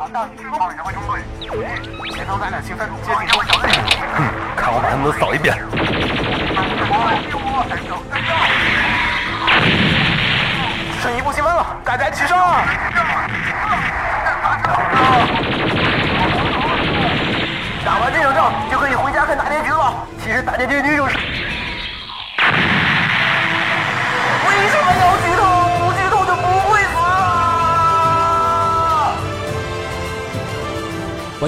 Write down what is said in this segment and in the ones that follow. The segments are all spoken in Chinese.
前方咱俩兴奋，接近我小队。看我把他们都扫一遍。剩一步积分了，大家齐上！打完这场仗就可以回家看大结局了。其实大结局就是……为什么要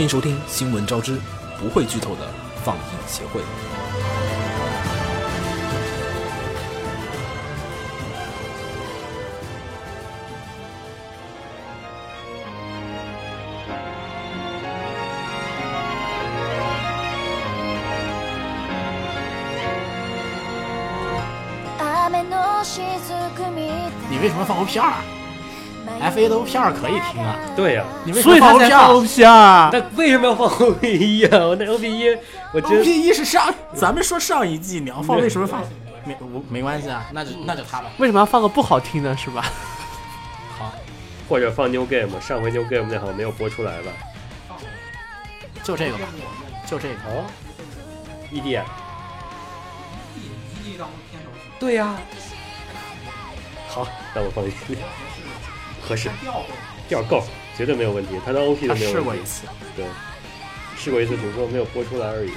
欢迎收听《新闻招之》，不会剧透的放映协会。你为什么放 O P 二？F A 的 O P 二可以听啊。对呀、你为什所以他么放 O 才 P 放二 OP 二。那为什么要放 O P 一啊？我那 O P 一，我觉？O 得 P 一是上，咱们说上一季你要放，为什么放？没我没关系啊，那就那就他吧。为什么要放个不好听的，是吧？好，或者放 New Game，上回 New Game 那好像没有播出来吧？就这个吧，就这个。哦，ED，对呀、好，那我放 ED，合适，调够，绝对没有问题，他的 OP 都没有问题。试过一，次，对，试过一次，只是说没有播出来而已。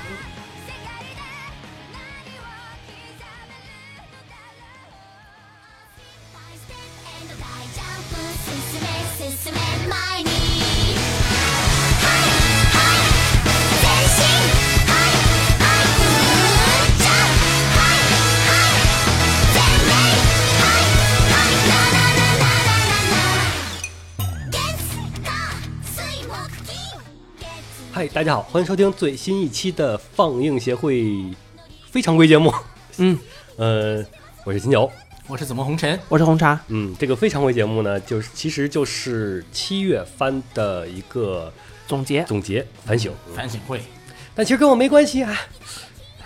嗨，大家好，欢迎收听最新一期的放映协会非常规节目。嗯，呃，我是金牛。我是怎么红尘？我是红茶，嗯，这个非常规节目呢，就是其实就是七月番的一个总结总结反省，反省会，但其实跟我没关系啊，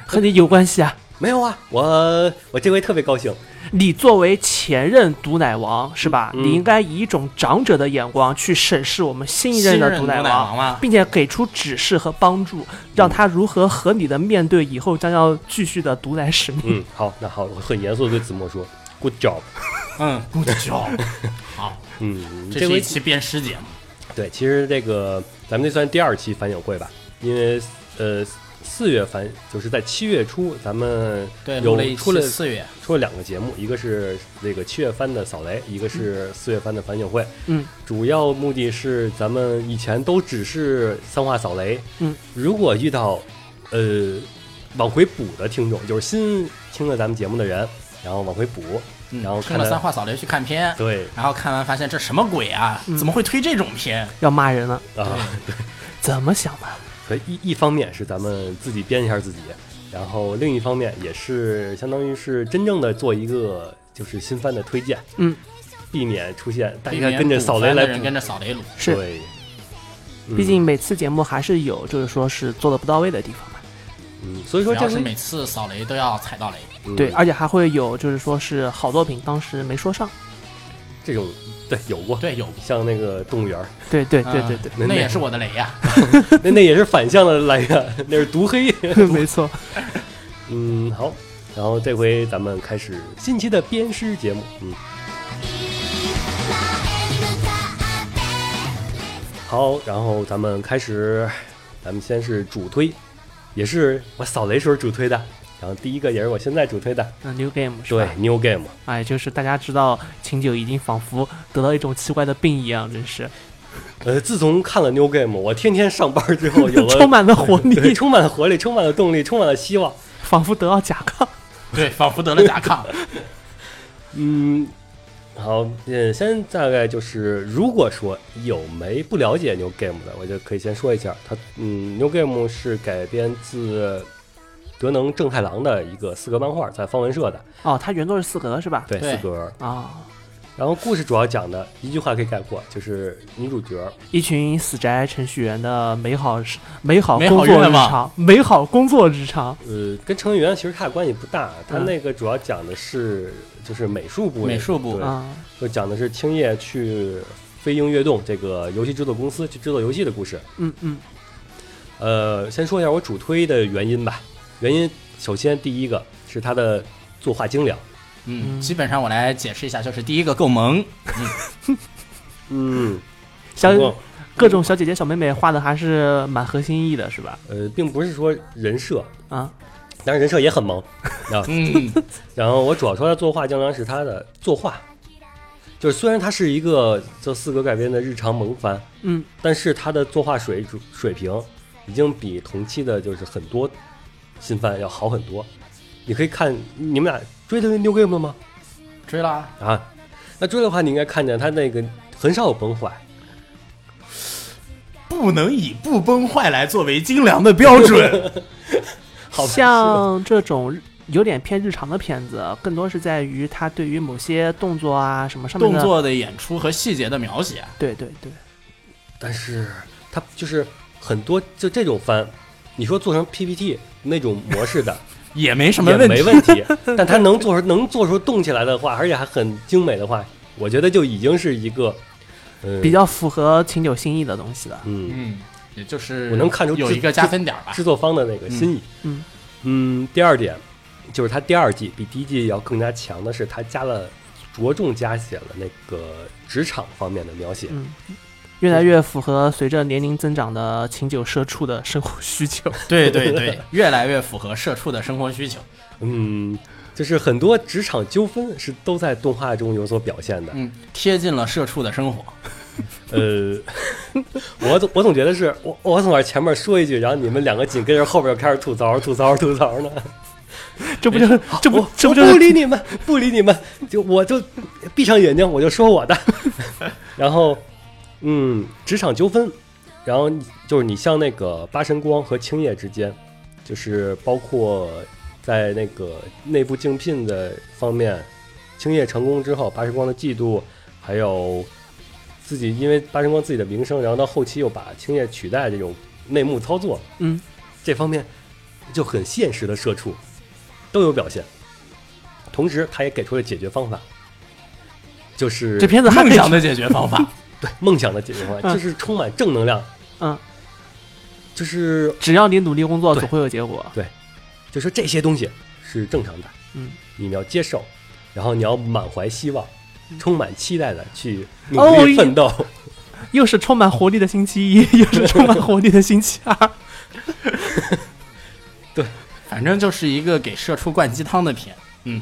和你有关系啊。没有啊，我我这回特别高兴，你作为前任毒奶王是吧？嗯。你应该以一种长者的眼光去审视我们新一任的毒奶王嘛并且给出指示和帮助，让他如何合理的面对以后将要继续的毒奶使命。嗯，好，那好，我很严肃的对子墨说，Good job，嗯，good job。好，嗯，这是一期鞭尸节目，对，其实这个咱们这算第二期反省会吧，因为呃四月份就是在七月初，咱们对，有了一出了四月，出了两个节目，一个是那个七月番的扫雷，一个是四月番的反省会。嗯，主要目的是咱们以前都只是三话扫雷。嗯，如果遇到呃往回补的听众，就是新听了咱们节目的人，然后往回补，嗯然后看了三话扫雷去看片，对然后看完发现这什么鬼啊？怎么会推这种片？要骂人了，啊，对怎么想的？所以一一方面是咱们自己编一下自己，然后另一方面也是相当于是真正的做一个就是新番的推荐，嗯，避免出现大家跟着扫雷来跟着扫雷撸，是，对，嗯毕竟每次节目还是有就是说是做的不到位的地方嘛。嗯，所以说这是每次扫雷都要踩到雷。嗯对，而且还会有就是说是好作品当时没说上。这种对有过，对，有，像那个动物园儿，对对对对对，那那也是我的雷呀。那那也是反向的来源，那是毒黑。没错。嗯，好，然后这回咱们开始新期的鞭尸节目，嗯，前に向かって好，然后咱们开始，咱们先是主推，也是我扫雷时候主推的， 然后第一个也是我现在主推的，嗯，New Game 是对？，New Game，哎，就是大家知道秦九已经仿佛得到一种奇怪的病一样，真是呃，自从看了 New Game，我天天上班之后有了 充满了活，力，充满了活力，充满了动力，充满了希望。仿佛得到甲亢。对，仿佛得了甲亢。嗯，好，嗯，先大概就是，如果说有没不了解 New Game 的，我就可以先说一下，它，嗯，New Game 是改编自德能正太郎的一个四格漫画，在方文社的，哦，他原作是四格是吧？对，对四格。啊、然后故事主要讲的一句话可以概括，就是女主角，一群死宅程序员的美好 美好工作日常，美好工作日常。呃，跟程序员其实他俩关系不大，它嗯那个主要讲的是就是美术部，美术部啊，就讲的是青叶去飞鹰跃动这个游戏制作公司去制作游戏的故事。嗯嗯呃，先说一下我主推的原因吧。原因首先第一个是它的作画精良，嗯，基本上我来解释一下，就是第一个够萌，嗯，小各种小姐姐小妹妹画的还是蛮合心意的，是吧？呃，并不是说人设，啊，但是人设也很萌。啊。嗯，然后我主要说他作画精良是他的作画，就是虽然它是一个这四格改编的日常萌番，嗯，但是他的作画水准水平已经比同期的就是很多新番要好很多。你可以看你们俩追的 New Game 了吗？追啦，啊，那追的话，你应该看见他那个很少有崩坏，不能以不崩坏来作为精良的标准。好？像这种有点偏日常的片子，更多是在于他对于某些动作啊什么上面的，动作的演出和细节的描写，对对对，但是他就是很多就这种番，你说做成 PPT 那种模式的 也没什么也问题。没问题，但它能做出能做出动起来的话，而且还很精美的话，我觉得就已经是一个呃比较符合秦九心意的东西了。嗯嗯，也就是我能看出有一个加分点吧制。作方的那个心意。嗯嗯第二点就是它第二季比第一季要更加强的是，它加了着重加写了那个职场方面的描写。嗯，越来越符合随着年龄增长的秦九社畜的生活需求。对 对对，越来越符合社畜的生活需求。嗯，就是很多职场纠纷是都在动画中有所表现的。嗯，贴近了社畜的生活。呃，我总我总觉得是我我总在前面说一句，然后你们两个紧跟着后边就开始吐槽吐槽吐槽呢。这不就是这不这不就是不理你们，不理你们，就我就闭上眼睛，我就说我的。然后，嗯，职场纠纷，然后就是你像那个八神光和青叶之间，就是包括在那个内部竞聘的方面，青叶成功之后，八神光的嫉妒，还有自己因为八神光自己的名声，然后到后期又把青叶取代这种内幕操作，嗯，这方面就很现实的社畜都有表现。同时，他也给出了解决方法，就是这片子还可以梦想的解决方法。对梦想的解决方法，嗯就是充满正能量，嗯，就是只要你努力工作，总会有结果。对就说这些东西是正常的，嗯，你们要接受，然后你要满怀希望，充满期待的去努哦力奋斗。又是充满活力的星期一，又是充满活力的星期二。对反正就是一个给社畜灌鸡汤的片。嗯，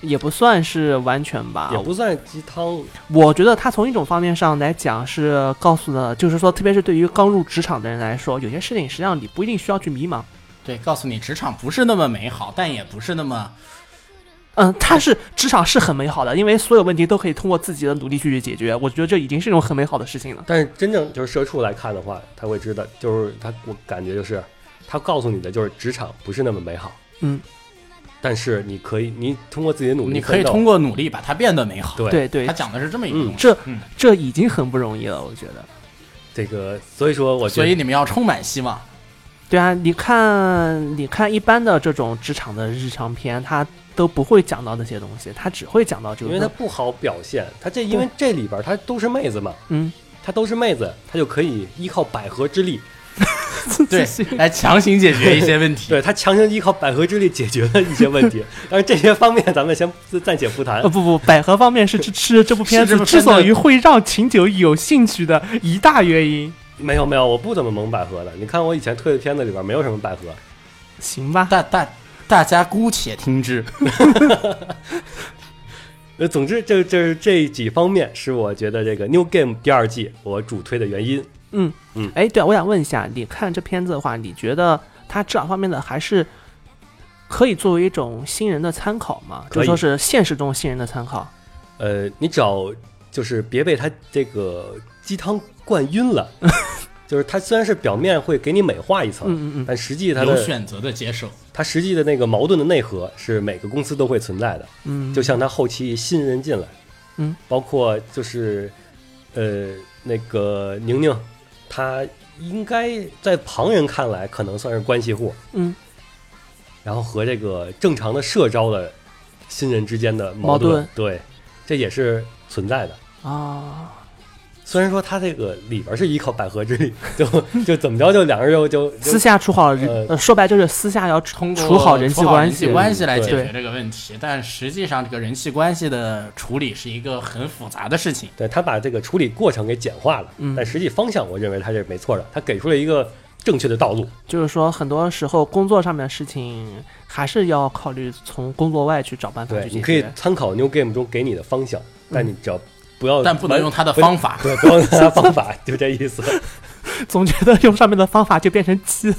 也不算是完全吧也，不算鸡汤，我觉得他从一种方面上来讲是告诉了，就是说，特别是对于刚入职场的人来说，有些事情实际上你不一定需要去迷茫。对，告诉你职场不是那么美好，但也不是那么嗯，他是职场是很美好的，因为所有问题都可以通过自己的努力去解决。我觉得这已经是一种很美好的事情了。但是真正就是社畜来看的话，他会知道，就是他我感觉就是他告诉你的就是职场不是那么美好，嗯，但是你可以，你通过自己的努力你可以通过努力把它变得美好。对对对他，讲的是这么一个嗯东西。这嗯这已经很不容易了，我觉得。这个，所以说我觉得所以你们要充满希望。对啊，你看，你看一般的这种职场的日常片，它都不会讲到那些东西，它只会讲到这个因。为它不好表现，它这因为这里边儿它都是妹子嘛，嗯，它都是妹子，它就可以依靠百合之力，对，来强行解决一些问题。对他强行依靠百合之力解决了一些问题，但是这些方面咱们先暂且不谈呃，。不不，百合方面是是是这部片子是这部片子之所以会让秦九有兴趣的一大原因。没有没有，我不怎么萌百合的，你看我以前推的片子里边没有什么百合。行吧，大大大家姑且听之。呃，总之这这这几方面是我觉得这个 New Game 第二季我主推的原因。嗯嗯哎，对啊，我想问一下，你看这片子的话，你觉得它这两方面的还是可以作为一种新人的参考吗？可以就说是现实中新人的参考。呃，你只要就是别被他这个鸡汤灌晕了，就是他虽然是表面会给你美化一层，嗯嗯嗯，但实际他的有选择的接受。他实际的那个矛盾的内核是每个公司都会存在的。嗯，就像他后期新人进来，嗯，包括就是呃那个宁宁，她应该在旁人看来可能算是关系户，嗯，然后和这个正常的社招的新人之间的矛矛盾。对，这也是存在的。啊，虽然说他这个里边是依靠百合之力，就 就怎么着就两个人就就就私下处好人，说白就是私下要处通过处好人际关系人际。关系来解决这个问题，但实际上这个人际关系的处理是一个很复杂的事情。对他把这个处理过程给简化了，嗯但实际方向我认为他是没错的，他给出了一个正确的道路。就是说，很多时候工作上面的事情还是要考虑从工作外去找办法去，解对你可以。参考 New Game 中给你的方向，但你只要不要，但不能用他的方法。对，不要用他的方法，就这意思。总觉得用上面的方法就变成鸡了。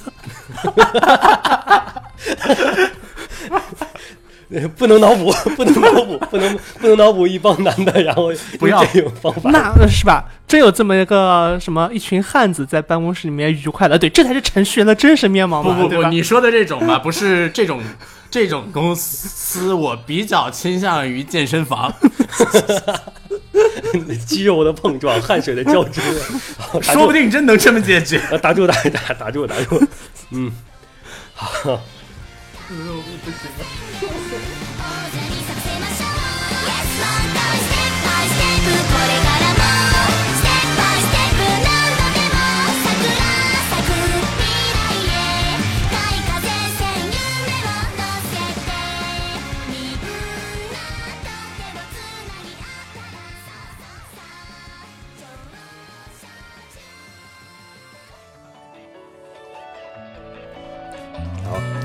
不能脑补，不能脑补，不能不能脑补一帮男的，然后不要用这种方法。那是吧？真有这么一个什么一群汉子在办公室里面愉快的，对，这才是程序员的真实面貌嘛，不不不，你说的这种吧，不是这种这种公司，我比较倾向于健身房，肌肉的碰撞，汗水的交织，说不定真能这么解决。啊 打住打打打住打住，嗯，好，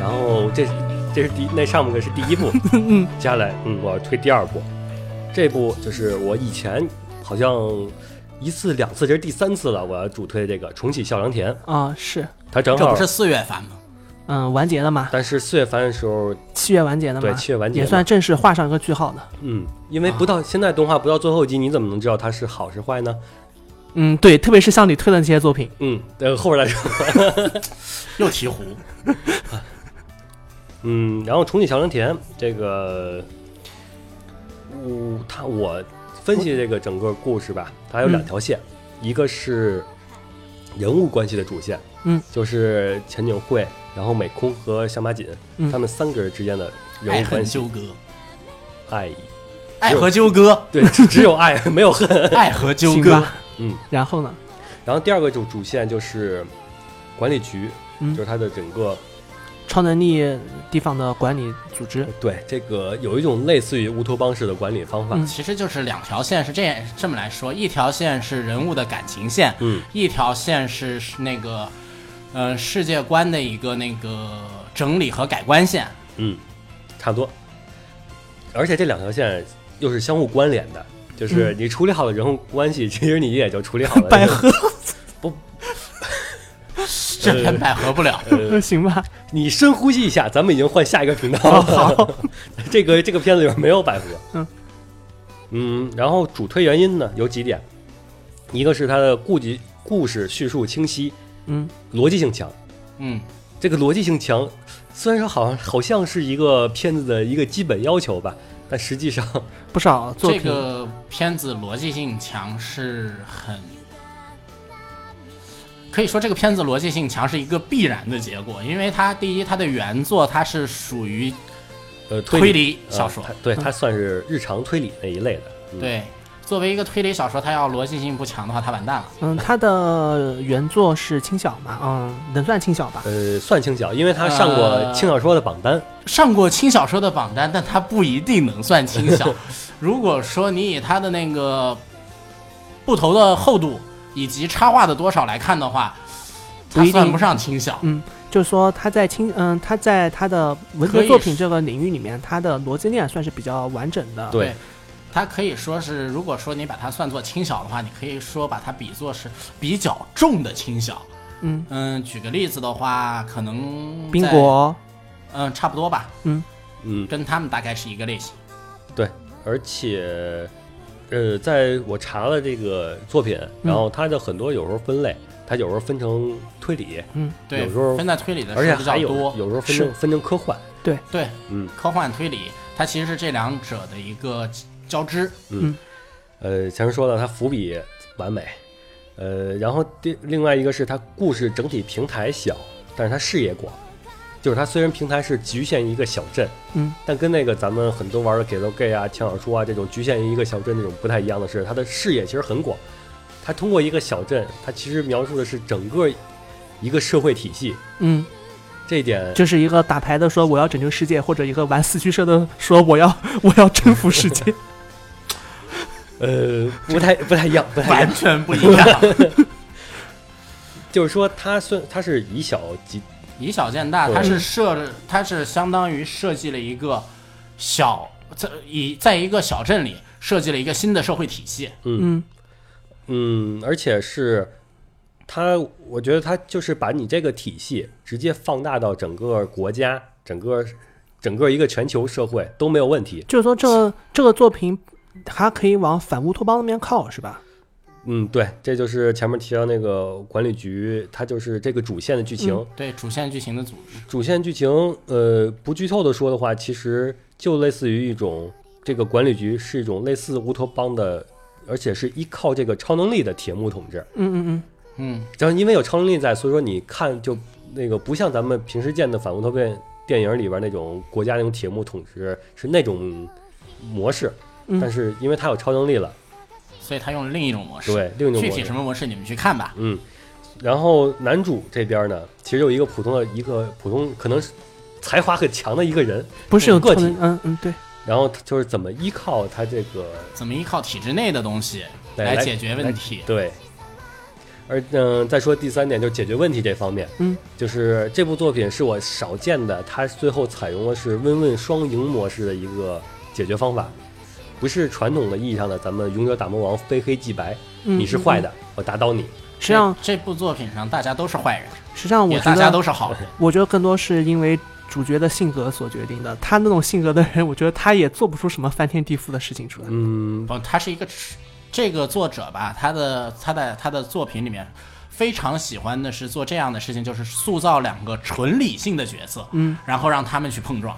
然后这这是第那上面的是第一部，接下来嗯我要推第二部，这部就是我以前好像一次两次，这是第三次了，我要主推这个重启笑良田，啊、是，它正好这不是四月番吗？嗯，完结了嘛，但是四月番的时候，七月完结的嘛，对七月完结也算正式画上一个句号的。嗯，因为不到现在动画不到最后一集，你怎么能知道它是好是坏呢？嗯，对，特别是像你推的那些作品，嗯，呃，后边来说，又提壶，嗯，然后重启小良田这个，我他我分析这个整个故事吧，它有两条线，一个是人物关系的主线，嗯，就是钱景惠，然后美空和小马锦，嗯。他们三个人之间的人爱物关系。恨纠，葛，爱，爱和纠葛，对，只只有爱 没有恨，爱和纠葛。嗯，然后呢，然后第二个主主线就是管理局，嗯。就是它的整个超能力地方的管理组织，对这个有一种类似于乌托邦式的管理方法，嗯。其实就是两条线，是这样这么来说，一条线是人物的感情线，嗯。一条线是是那个，呃，世界观的一个那个整理和改观线。嗯，差不多。而且这两条线又是相互关联的，就是你处理好了人物关系，其实你也就处理好了 百合，这篇百合不了，那，行吧？你深呼吸一下，咱们已经换下一个频道了。好，这个这个片子里面没有百合。嗯嗯，然后主推原因呢有几点，一个是它的故及故事叙述清晰，嗯，逻辑性强。嗯，这个逻辑性强，虽然说好像好像是一个片子的一个基本要求吧，但实际上，不少作这，个片子逻辑性强是很，可以说这个片子逻辑性强是一个必然的结果，因为它第一，它的原作它是属于呃，推理理小说对，它算是日常推理那一类的。嗯、，对。作为一个推理小说，它要逻辑性不强的话，它完蛋了。嗯，它的原作是轻小嘛，嗯，能算轻小吧？呃，算轻小，因为它上过呃轻小说的榜单。上过轻小说的榜单，但它不一定能算轻小。如果说你以它的那个布头的厚度以及插画的多少来看的话，不一定它算不上轻小。嗯，就是说他在轻，嗯，他在他的文学作品这个领域里面，他的逻辑链算是比较完整的。对，它可以说是，如果说你把它算作轻小的话，你可以说把它比作是比较重的轻小。嗯，嗯，举个例子的话，可能冰，果，嗯，差不多吧，嗯嗯，跟他们大概是一个类型。对，而且，呃，在我查了这个作品，嗯然后它的很多有时候分类，它有时候分成推理，嗯对，有时候分在推理的而且是比较还有多。有时候分成分成科幻。对对，嗯科幻推理，它其实是这两者的一个交织。嗯，呃，前面说了，它伏笔完美，呃，然后第另外一个是它故事整体平台小，但是它视野广。就是它虽然平台是局限于一个小镇，嗯，但跟那个咱们很多玩的《给 gay》啊、枪小说啊这种局限于一个小镇这种不太一样的是，它的视野其实很广。它通过一个小镇，它其实描述的是整个一个社会体系。嗯，这一点就是一个打牌的说我要拯救世界，或者一个玩四驱车的说我要我要征服世界。呃不太不太一样，不太完。全不一样。就是说，它算它是以小及以小见大，对它是设，它是相当于设计了一个小在以在一个小镇里设计了一个新的社会体系。嗯嗯，而且是它，我觉得它就是把你这个体系直接放大到整个国家、整个整个一个全球社会都没有问题。就是说这个这个作品还可以往反乌托邦那边靠，是吧？嗯，对，这就是前面提到那个管理局，它就是这个主线的剧情。对主线剧情的组织，主线剧情，呃，不剧透的说的话，其实就类似于一种这个管理局是一种类似乌托邦的，而且是依靠这个超能力的铁幕统治。嗯嗯嗯，嗯，然后因为有超能力在，所以说你看就那个不像咱们平时见的反乌托邦电影里边那种国家那种铁幕统治是那种模式，嗯但是因为它有超能力了，所以他用了另一种模式。对另一种模式具体什，么模式你们去看吧。嗯，然后男主这边呢，其实有一个普通的一个普通可能是才华很强的一个人，不是有个体嗯嗯对，然后就是怎么依靠他这个怎么依靠体制内的东西来来解决问题？对。而嗯、再说第三点，就是解决问题这方面，嗯，就是这部作品是我少见的，它最后采用的是温温双赢模式的一个解决方法，不是传统的意义上的咱们勇者打魔王非黑即白，嗯你是坏。的，我打倒你。实际上这部作品上大家都是坏人，实际上我觉得大家都是好人。我觉得更多是因为主角的性格所决定的。他那种性格的人，我觉得他也做不出什么翻天地覆的事情出来。嗯，不，他是一个这个作者吧，他的他在他的作品里面非常喜欢的是做这样的事情，就是塑造两个纯理性的角色，嗯，然后让他们去碰撞，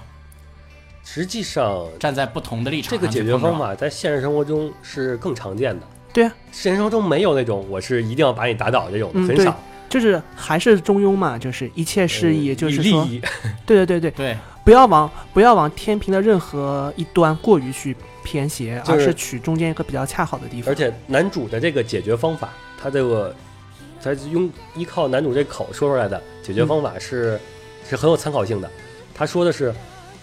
实际上站在不同的立场这个解决方法在现实生活中是更常见的。对啊，现实生活中没有那种我是一定要把你打倒这种，嗯很少。就是还是中庸嘛，就是一切是以，嗯就是说，以利 益，对对对对，对，不要往不要往天平的任何一端过于去偏斜，就是而是取中间一个比较恰好的地方。而且男主的这个解决方法，他这个他用依靠男主这口说出来的解决方法是、是很有参考性的。他说的是，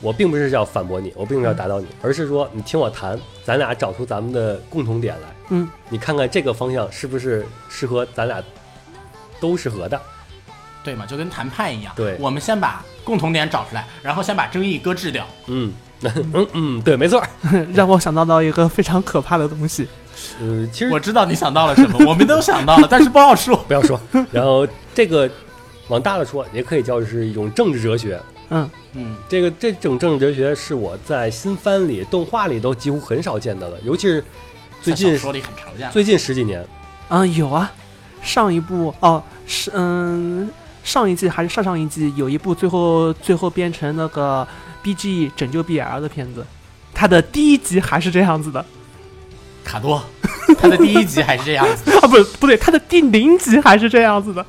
我并不是要反驳你，我并不是要打倒你，而是说你听我谈，咱俩找出咱们的共同点来。嗯，你看看这个方向是不是适合咱俩都适合的？对嘛，就跟谈判一样。对我们先把共同点找出来，然后先把争议搁置掉。嗯 嗯嗯，对，没错。让我想到到一个非常可怕的东西，嗯，其实我知道你想到了什么，我们都想到了，但是不好说。不要说。然后这个往大了说，也可以叫是一种政治哲学。嗯，嗯，这个这种政治哲学是我在新番里、动画里都几乎很少见到的，尤其是最近说里很常见。最近十几年，嗯、有啊，上一部哦是嗯上一季还是上上一季有一部最后最后变成那个 BG 拯救 BL 的片子，它的第一集还是这样子的卡多，他的第一集还是这样子。啊，不不对，它的第零集还是这样子的。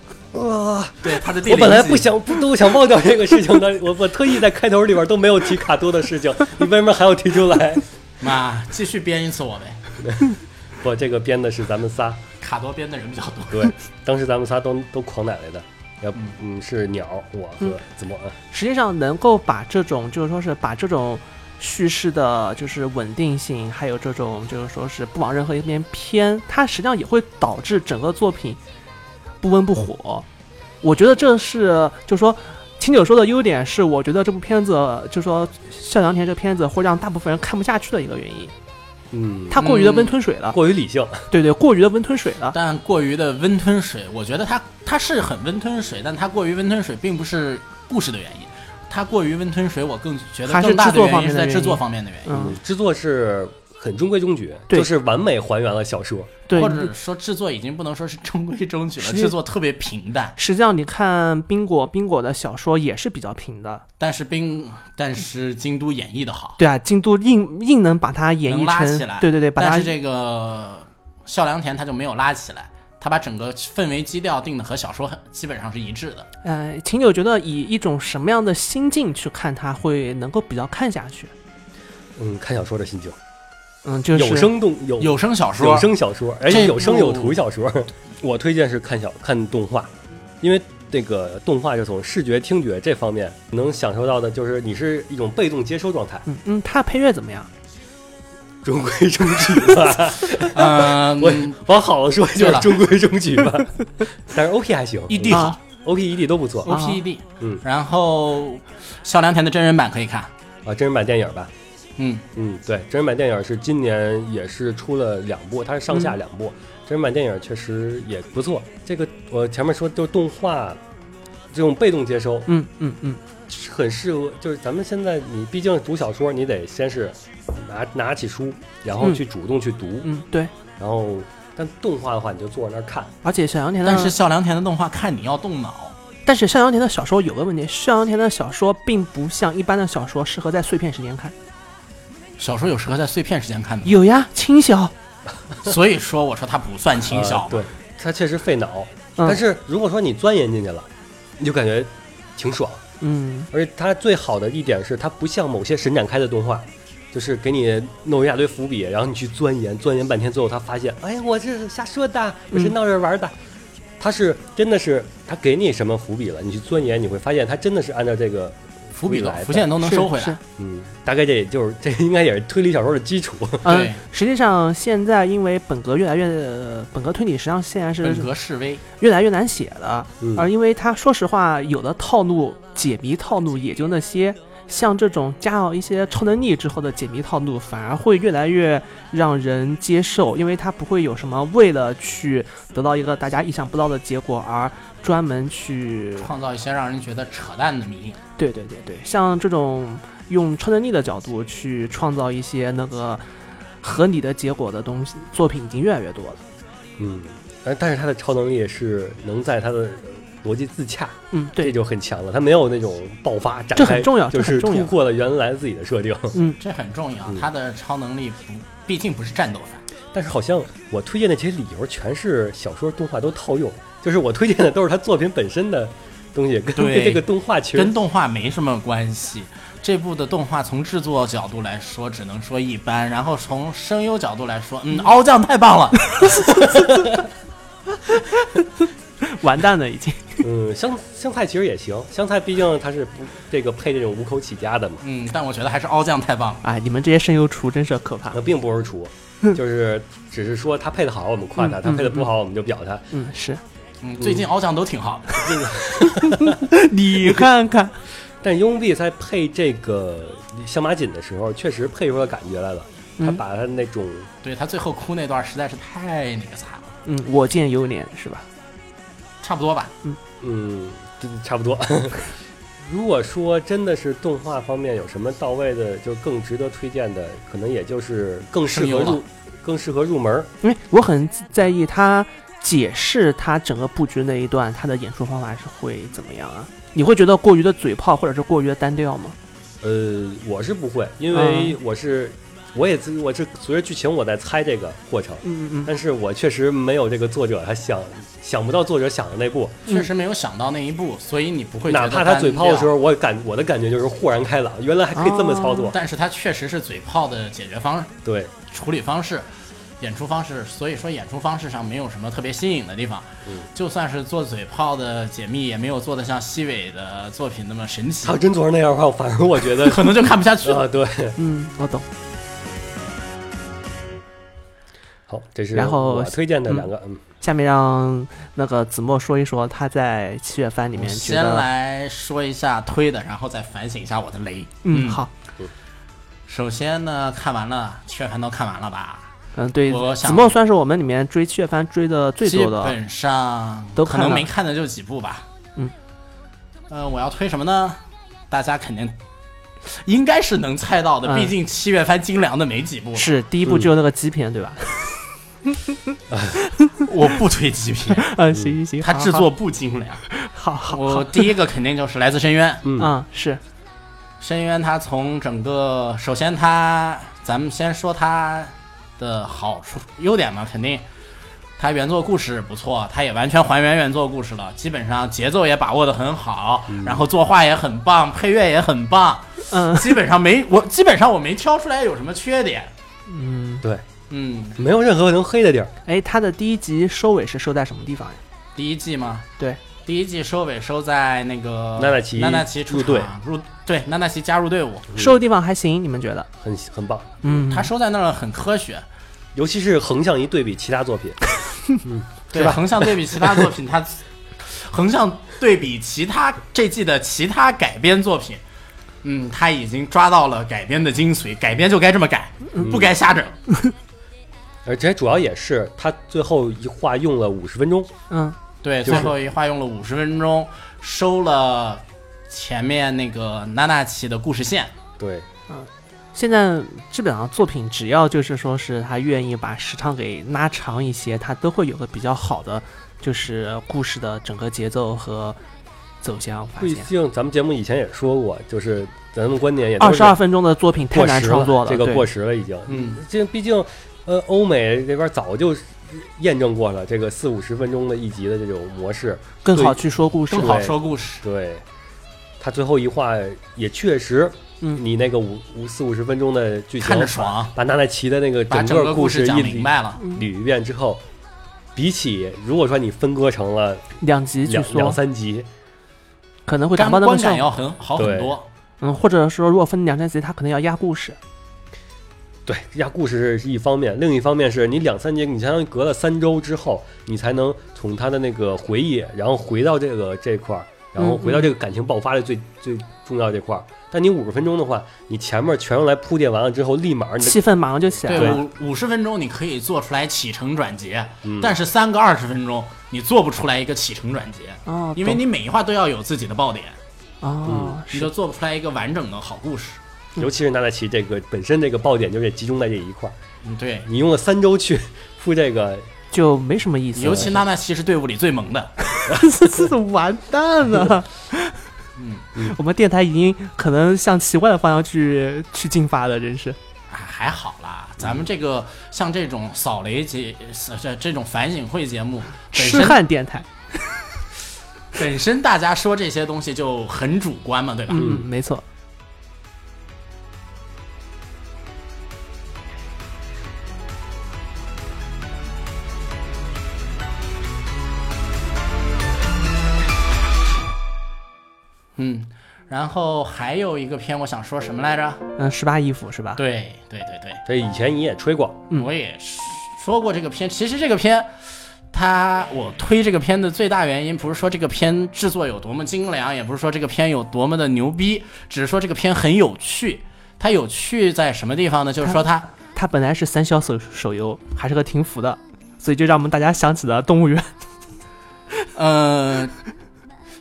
对，他的第我本来不想不都想忘掉这个事情的，我我特意在开头里边都没有提卡多的事情，你为什么还要提出来？妈，继续编一次我呗。不，这个编的是咱们仨，卡多编的人比较多。对，当时咱们仨都都狂奶奶的，要不嗯是鸟我和子墨，嗯实际上能够把这种就是说是把这种叙事的，就是稳定性，还有这种就是说是不往任何一边偏，它实际上也会导致整个作品不温不火。我觉得这是就是说。清酒说的优点是，我觉得这部片子，就是说《笑良田》这片子会让大部分人看不下去的一个原因，嗯，它过于的温吞水了，过于理性，对对，过于的温吞水了。但过于的温吞水，我觉得它它是很温吞水，但它过于温吞水并不是故事的原因，它过于温吞水，我更觉得还是更大的制作原因是在制作方面的原因方面的原因，嗯，制作是很中规中矩，就是完美还原了小说。对，或者说制作已经不能说是中规中矩了，制作特别平淡。实际上你看冰果，冰果的小说也是比较平的，但是冰，但是京都演绎的好，对啊，京都硬硬能把它演绎成拉起来，对对对，把它但是这个笑良田他就没有拉起来，他把整个氛围基调定的和小说很基本上是一致的。呃，秦九觉得以一种什么样的心境去看它，会能够比较看下去？嗯，看小说的心情，嗯，就是有声动有有声小说有声小说，而且有声有图小说。我推荐是看小看动画，因为那个动画就从视觉、听觉这方面能享受到的，就是你是一种被动接收状态，嗯嗯，它配乐怎么样？中规中矩吧。嗯，我往好了说就是中规中矩吧，但是 OP 还行 ED 好啊，OP、ED 都不错 OPED，嗯然后笑良田的真人版可以看，啊。真人版电影吧，嗯，嗯，对，真人版电影是今年也是出了两部，它是上下嗯两部。真人版电影确实也不错。这个我前面说就是动画这种被动接收，嗯嗯嗯，很适合。就是咱们现在你毕竟读小说，你得先是拿拿起书，然后嗯去主动去读，嗯对。然后但动画的话，你就坐在那儿看。而且小羊田的，但是笑良田的动画看你要动脑，但是向阳田的小说有个问题，向阳田的小说并不像一般的小说适合在碎片时间看。小说有适合在碎片时间看的，有呀，轻小，所以说我说它不算轻小嘛。呃对，它确实费脑。嗯但是如果说你钻研进去了，你就感觉挺爽。嗯而且它最好的一点是，它不像某些神展开的动画，就是给你弄一大堆伏笔，然后你去钻研，钻研半天，最后他发现，哎，我这是瞎说的，我是嗯闹着玩的。他是真的是他给你什么伏笔了，你去钻研，你会发现他真的是按照这个伏笔来伏线都能收回是来。嗯，大概这也就是这应该也是推理小说的基础。嗯对，实际上现在因为本格越来越，呃本格推理实际上现在是本格示威，越来越难写了，嗯而因为他说实话，有的套路解谜套路也就那些，像这种加了一些超能力之后的解谜套路，反而会越来越让人接受，因为它不会有什么为了去得到一个大家意想不到的结果而专门去，创造一些让人觉得扯淡的谜。对对对对，像这种用超能力的角度去创造一些那个合理的结果的东西作品已经越来越多了。嗯，但但是他的超能力是能在他的逻辑自洽，嗯，这，就很强了。他没有那种爆发展开，这很重要，就是。突破了原来自己的设定。嗯，这很重要嗯。他的超能力不，毕竟不是战斗番。但是好像我推荐的这些理由全是小说、动画都套用，就是我推荐的都是他作品本身的东西，跟这个动画其实跟动画没什么关系。这部的动画从制作角度来说，只能说一般；然后从声优角度来说，嗯，凹酱太棒了。完蛋了已经。嗯香香菜其实也行，香菜毕竟它是不这个配这种五口起家的嘛，嗯，但我觉得还是凹酱太棒了。哎，你们这些声优厨真是可怕那。并不是厨，就是只是说他配的好我们夸他，嗯他配的不好我们就表他。嗯，是嗯，最近凹酱都挺好的。你看看，但雍碧在配这个香马锦的时候，确实配出了感觉来了。他嗯把他那种对他最后哭那段实在是太那个惨了，嗯，我见犹怜是吧？差不多吧。嗯，嗯差不多。如果说真的是动画方面有什么到位的，就更值得推荐的，可能也就是更适合入，更适合入门。因为我很在意他解释他整个布局那一段，他的演出方法是会怎么样啊？你会觉得过于的嘴炮，或者是过于的单调吗？呃，我是不会，因为我是，我也自我是随着剧情我在猜这个过程，嗯嗯但是我确实没有这个作者他想想不到作者想的那步，确实没有想到那一步，所以你不会哪怕他嘴炮的时候，我感我的感觉就是豁然开朗，原来还可以这么操作调，。但是他确实是嘴炮的解决方对，处理方式、演出方式，所以说演出方式上没有什么特别新颖的地方。嗯就算是做嘴炮的解密，也没有做的像西尾的作品那么神奇他，要真做成那样的话，反而我觉得可能就看不下去了。啊，对，嗯，我懂。好，这是然后我推荐的两个，嗯，下面让那个子墨说一说他在七月番里面先，来说一下推的，然后再反省一下我的雷。嗯，好，首先呢，看完了七月番都看完了吧？嗯，对，我子墨算是我们里面追七月番追的最多的，基本上都可能没看的就几部吧。嗯，呃，我要推什么呢？大家肯定应该是能猜到的，嗯毕竟七月番精良的没几部。是第一部只有那个鸡片，对吧？我不推极品，嗯，行行行，好它制作不精良。好好好，我第一个肯定就是来自深渊。嗯。嗯。是，深渊它从整个，首先它，咱们先说它的好处、优点嘛，肯定。它原作故事不错，它也完全还原原作故事了，基本上节奏也把握的很好，然后作画也很棒，配乐也很棒，嗯。基本上没我基本上我没挑出来有什么缺点。嗯，对，嗯，没有任何能黑的地儿。哎，它的第一集收尾是收在什么地方呀？第一季吗？对，第一季收尾收在那个纳纳奇纳纳奇出入队场入对纳纳奇加入队伍，收的地方还行，你们觉得？很很棒，嗯，他收在那儿很科学。尤其是横向一对比其他作品，对吧，横向对比其他作品，它横向对比其他这季的其他改编作品，嗯，他已经抓到了改编的精髓，改编就该这么改，不该瞎整。而且主要也是他最后一话用了五十分钟，嗯，对，就是最后一话用了五十分钟，收了前面那个娜娜奇的故事线。对，嗯现在基本上作品只要就是说是他愿意把时长给拉长一些，他都会有个比较好的就是故事的整个节奏和走向。发毕竟咱们节目以前也说过，就是咱们观点也二十二分钟的作品太难创作了，这个过时了已经。嗯，这毕竟呃，欧美这边早就验证过了这个四五十分钟的一集的这种模式，更好去说故事更。好说故事。对。他最后一话也确实，嗯你那个五五四五十分钟的剧情，看着爽，把纳奈奇的那个整个个故事一捋明白了。捋一遍之后，比起如果说你分割成了两集去两两，三集，可能会达感不到那么效果。观感要很好很多。嗯，或者说如果分两三集，他可能要压故事。对，压故事是一方面，另一方面是你两三节，你相当于隔了三周之后，你才能从他的那个回忆，然后回到这个这块儿，然后回到这个感情爆发的最、最重要这块儿。但你五十分钟的话，你前面全用来铺垫完了之后，立马你的气氛马上就起来，了。对五十分钟你可以做出来起承转结，嗯但是三个二十分钟你做不出来一个起承转结，哦，因为你每一话都要有自己的爆点，哦，你就做不出来一个完整的好故事。尤其是纳达奇这个本身这个爆点就是集中在这一块儿，嗯，对，你用了三周去 铺这个，就没什么意思了。尤其娜娜奇是队伍里最萌的，是 完蛋了。嗯，我们电台已经可能向奇怪的方向去去进发了，真是。啊还好啦。咱们这个像这种扫雷节，这这种反省会节目，本痴身汉电台，本身大家说这些东西就很主观嘛，对吧？嗯，没错。嗯，然后还有一个片，我想说什么来着？嗯，十八衣服是吧？对对对对，这以前你也吹过，嗯我也说过这个片。其实这个片，它我推这个片的最大原因，不是说这个片制作有多么精良，也不是说这个片有多么的牛逼，只是说这个片很有趣。它有趣在什么地方呢？就是说它它本来是三消手手游，还是个停服的，所以就让我们大家想起了动物园。呃，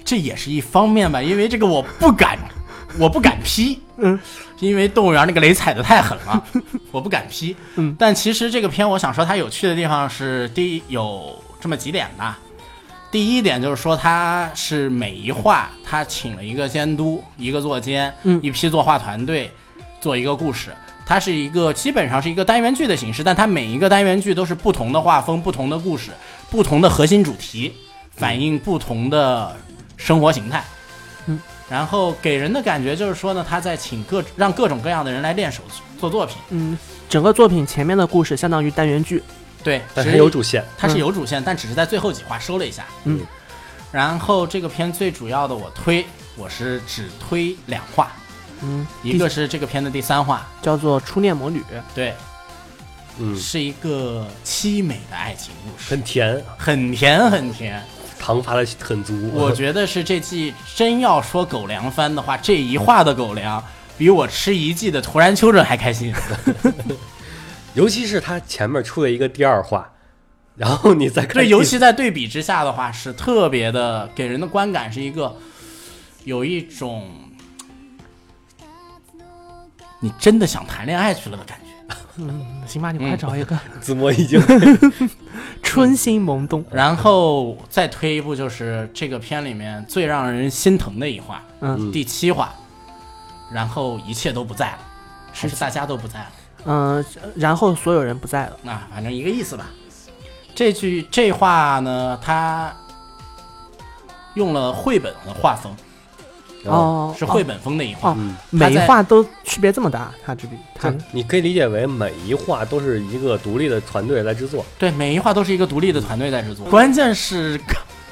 这也是一方面吧，因为这个我不敢，我不敢批，嗯，因为动物园那个雷踩的太狠了，我不敢批，嗯。但其实这个片我想说它有趣的地方是，第一有这么几点吧。第一点就是说，它是每一画，它请了一个监督、一个作监、嗯。一批作画团队做一个故事。它是一个基本上是一个单元剧的形式，但它每一个单元剧都是不同的画风、不同的故事、不同的核心主题，反映不同的生活形态。嗯，然后给人的感觉就是说呢，他在请各让各种各样的人来练手做作品。嗯，整个作品前面的故事相当于单元剧。对，但只是有主线，它是有主线，但只是在最后几话收了一下。嗯，然后这个片最主要的我推，我是只推两话，嗯，一个是这个片的第三话，叫做《初恋魔女》。对，嗯，是一个凄美的爱情故事，很甜，很甜很甜。糖发的很足。我 觉得是这季真要说狗粮番的话，这一话的狗粮比我吃一季的《突然丘疹》还开心。尤其是他前面出了一个第二话，然后你再看对，尤其在对比之下的话，是特别的给人的观感是一个有一种你真的想谈恋爱去了的感觉。嗯，行吧，你快找一个子墨已经春心萌动。然后再推一部，就是这个片里面最让人心疼的一话，嗯第七话，然后一切都不在了，还是大家都不在了嗯，然后所有人不在了。啊，反正一个意思吧。这句这话呢，他用了绘本的画风，哦，是绘本风那一画。每一画都区别这么大，他这里它就你可以理解为每一画都是一个独立的团队来制作。对，每一画都是一个独立的团队在制作。关键是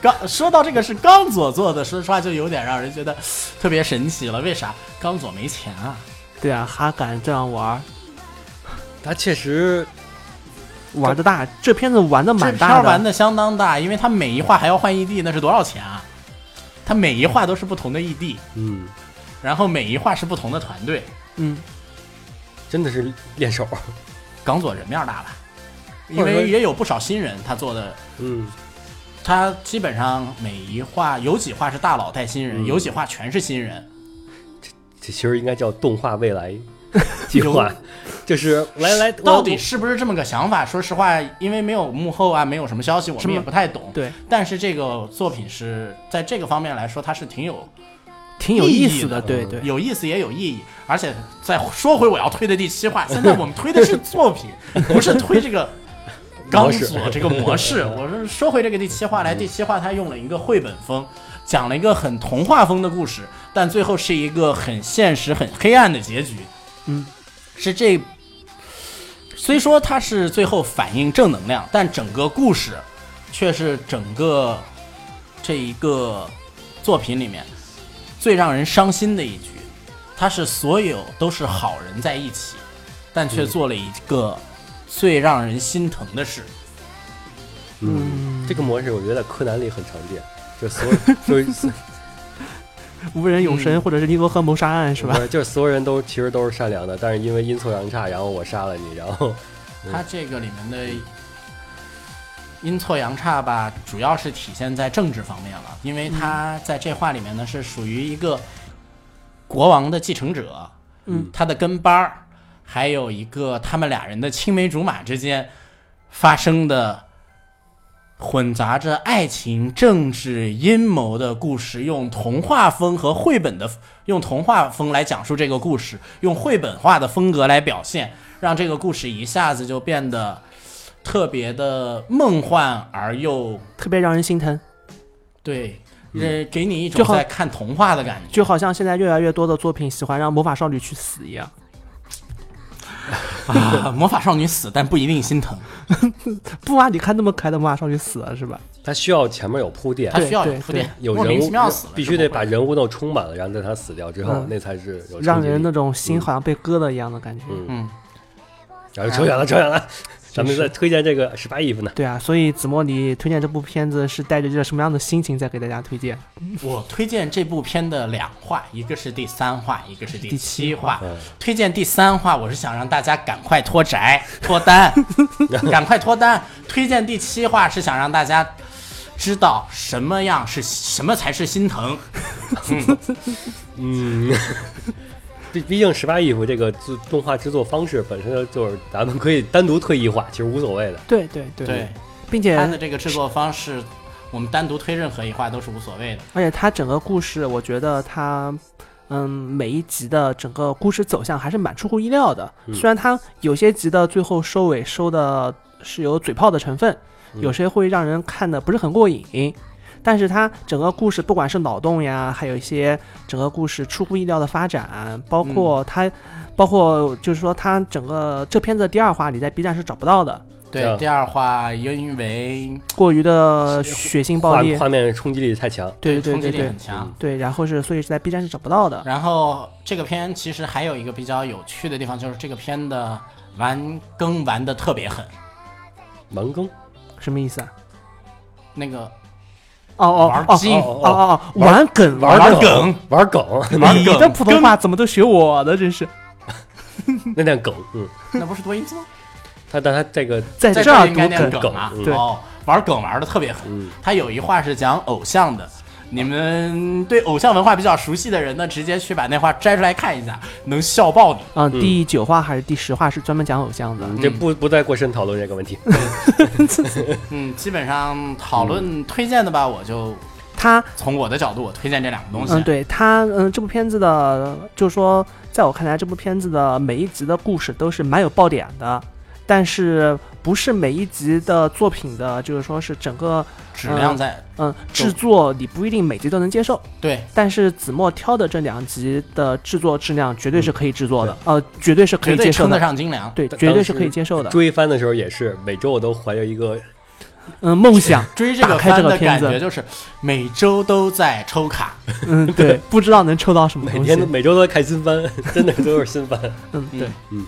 刚刚说到这个是刚佐做的，说实话就有点让人觉得特别神奇了。为啥？刚佐没钱啊。对啊，还敢这样玩，他确实玩的大，这片子玩的这蛮大的，片玩的相当大，因为他每一画还要换异地那是多少钱啊？它每一画都是不同的异地嗯，然后每一画是不同的团队。嗯，真的是练手。港佐人面大吧？因为也有不少新人，他做的，嗯，他基本上每一画有几画是大佬带新人，嗯有几画全是新人。这这其实应该叫动画未来 计划，就是来来，到底是不是这么个想法？说实话，因为没有幕后啊，没有什么消息，我们也不太懂。对，但是这个作品是在这个方面来说，它是挺有挺有意思的，的对对，有意思也有意义。而且再说回我要推的第七话，现在我们推的是 作品，不是推这个 钢索这个模式。我是说回这个第七话来，第七话它用了一个绘本风，讲了一个很童话风的故事，但最后是一个很现实、很黑暗的结局。嗯，是这。虽说它是最后反映正能量，但整个故事却是整个这一个作品里面最让人伤心的一局。他是所有都是好人在一起，但却做了一个最让人心疼的事。嗯，这个模式我觉得在柯南里很常见，就所有 就是 无人永生或者是尼罗河谋杀案是吧？就是所有人都其实都是善良的，但是因为阴错阳差，然后我杀了你，然后他这个里面的阴错阳差吧，主要是体现在政治方面了，因为他在这话里面呢是属于一个国王的继承者，嗯，他的跟班儿，还有一个他们俩人的青梅竹马之间发生的混杂着爱情、政治、阴谋的故事，用童话风和绘本的用童话风来讲述这个故事，用绘本化的风格来表现，让这个故事一下子就变得特别的梦幻而又特别让人心疼，对，呃，给你一种在看童话的感觉。就好像现在越来越多的作品喜欢让魔法少女去死一样。啊，魔法少女死，但不一定心疼，不啊，你看那么可爱的魔法少女死了是吧？他需要前面有铺垫她，需要有对铺垫，有莫名人物其妙死了，必须得把人物都充满了，然后在他死掉之后，嗯。那才是有让人那种心好像被割了一样的感觉。嗯，嗯，然后扯远了，扯远了，咱们在推荐这个十八衣服呢，对啊，所以子墨，你推荐这部片子是带着这个什么样的心情在给大家推荐？我推荐这部片的两话，一个是第三话，一个是第第七七话。嗯推荐第三话，我是想让大家赶快脱宅脱单，赶快脱单。推荐第七话是想让大家知道什么样是什么才是心疼。嗯，毕毕竟十八衣服这个制动画制作方式本身就是咱们可以单独推一画，其实无所谓的。对对对对，并且它的这个制作方式，我们单独推任何一话都是无所谓的。而且它整个故事，我觉得它。嗯，每一集的整个故事走向还是蛮出乎意料的。嗯虽然它有些集的最后收尾收的是有嘴炮的成分，嗯有些会让人看的不是很过瘾，但是它整个故事不管是脑洞呀，还有一些整个故事出乎意料的发展，包括它，包括就是说它整个这片子的第二话你在 B 站是找不到的，对，第二话因为过于的血腥暴力，画画面冲击力太强，对对冲击对对力很强。对，然后是所以是在 B 站是找不到的。然后这个片其实还有一个比较有趣的地方，就是这个片的玩更玩的特别狠。盲更什么意思啊？那个哦哦哦玩鸡哦哦哦，玩梗玩梗梗玩梗，玩 你的普通话怎么都学我的，真是 那念梗，嗯，那不是多音字吗？他但他这个在在这儿念梗啊。对哦，玩梗玩的特别狠。嗯他有一话是讲偶像的，你们对偶像文化比较熟悉的人呢，直接去把那话摘出来看一下，能笑爆你。嗯，第九话还是第十话是专门讲偶像的。嗯这不不再过深讨论这个问题。嗯，基本上讨论推荐的吧，我就他从我的角度，我推荐这两个东西。嗯，对他，嗯，这部片子的，就是说，在我看来，这部片子的每一集的故事都是蛮有爆点的，但是不是每一集的作品的，就是说是整个质量在嗯制作，你不一定每集都能接受。对但是子墨挑的这两集的制作质量绝对是可以制作的，呃，绝对是可以接受的，称得上精良。对，绝对是可以接受的。追番的时候也是，每周我都怀着一个嗯，梦想，追这个开番的这个片子感觉就是每周都在抽卡，嗯，对，不知道能抽到什么每东西。天都每周都在看新番，真的都是新番。嗯，对。嗯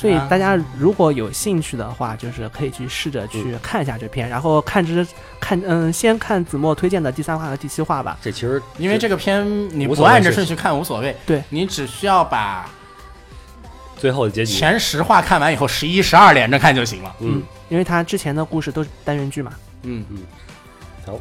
所以啊大家如果有兴趣的话，就是可以去试着去看一下这篇，然后看之看，嗯，先看子墨推荐的第三话和第七话吧。这其实因为这个片你不按着顺序看无所谓，对。你只需要把最后的结局，前十话看完以后，十一、十二连着看就行了。嗯，因为他之前的故事都是单元剧嘛。嗯嗯，好，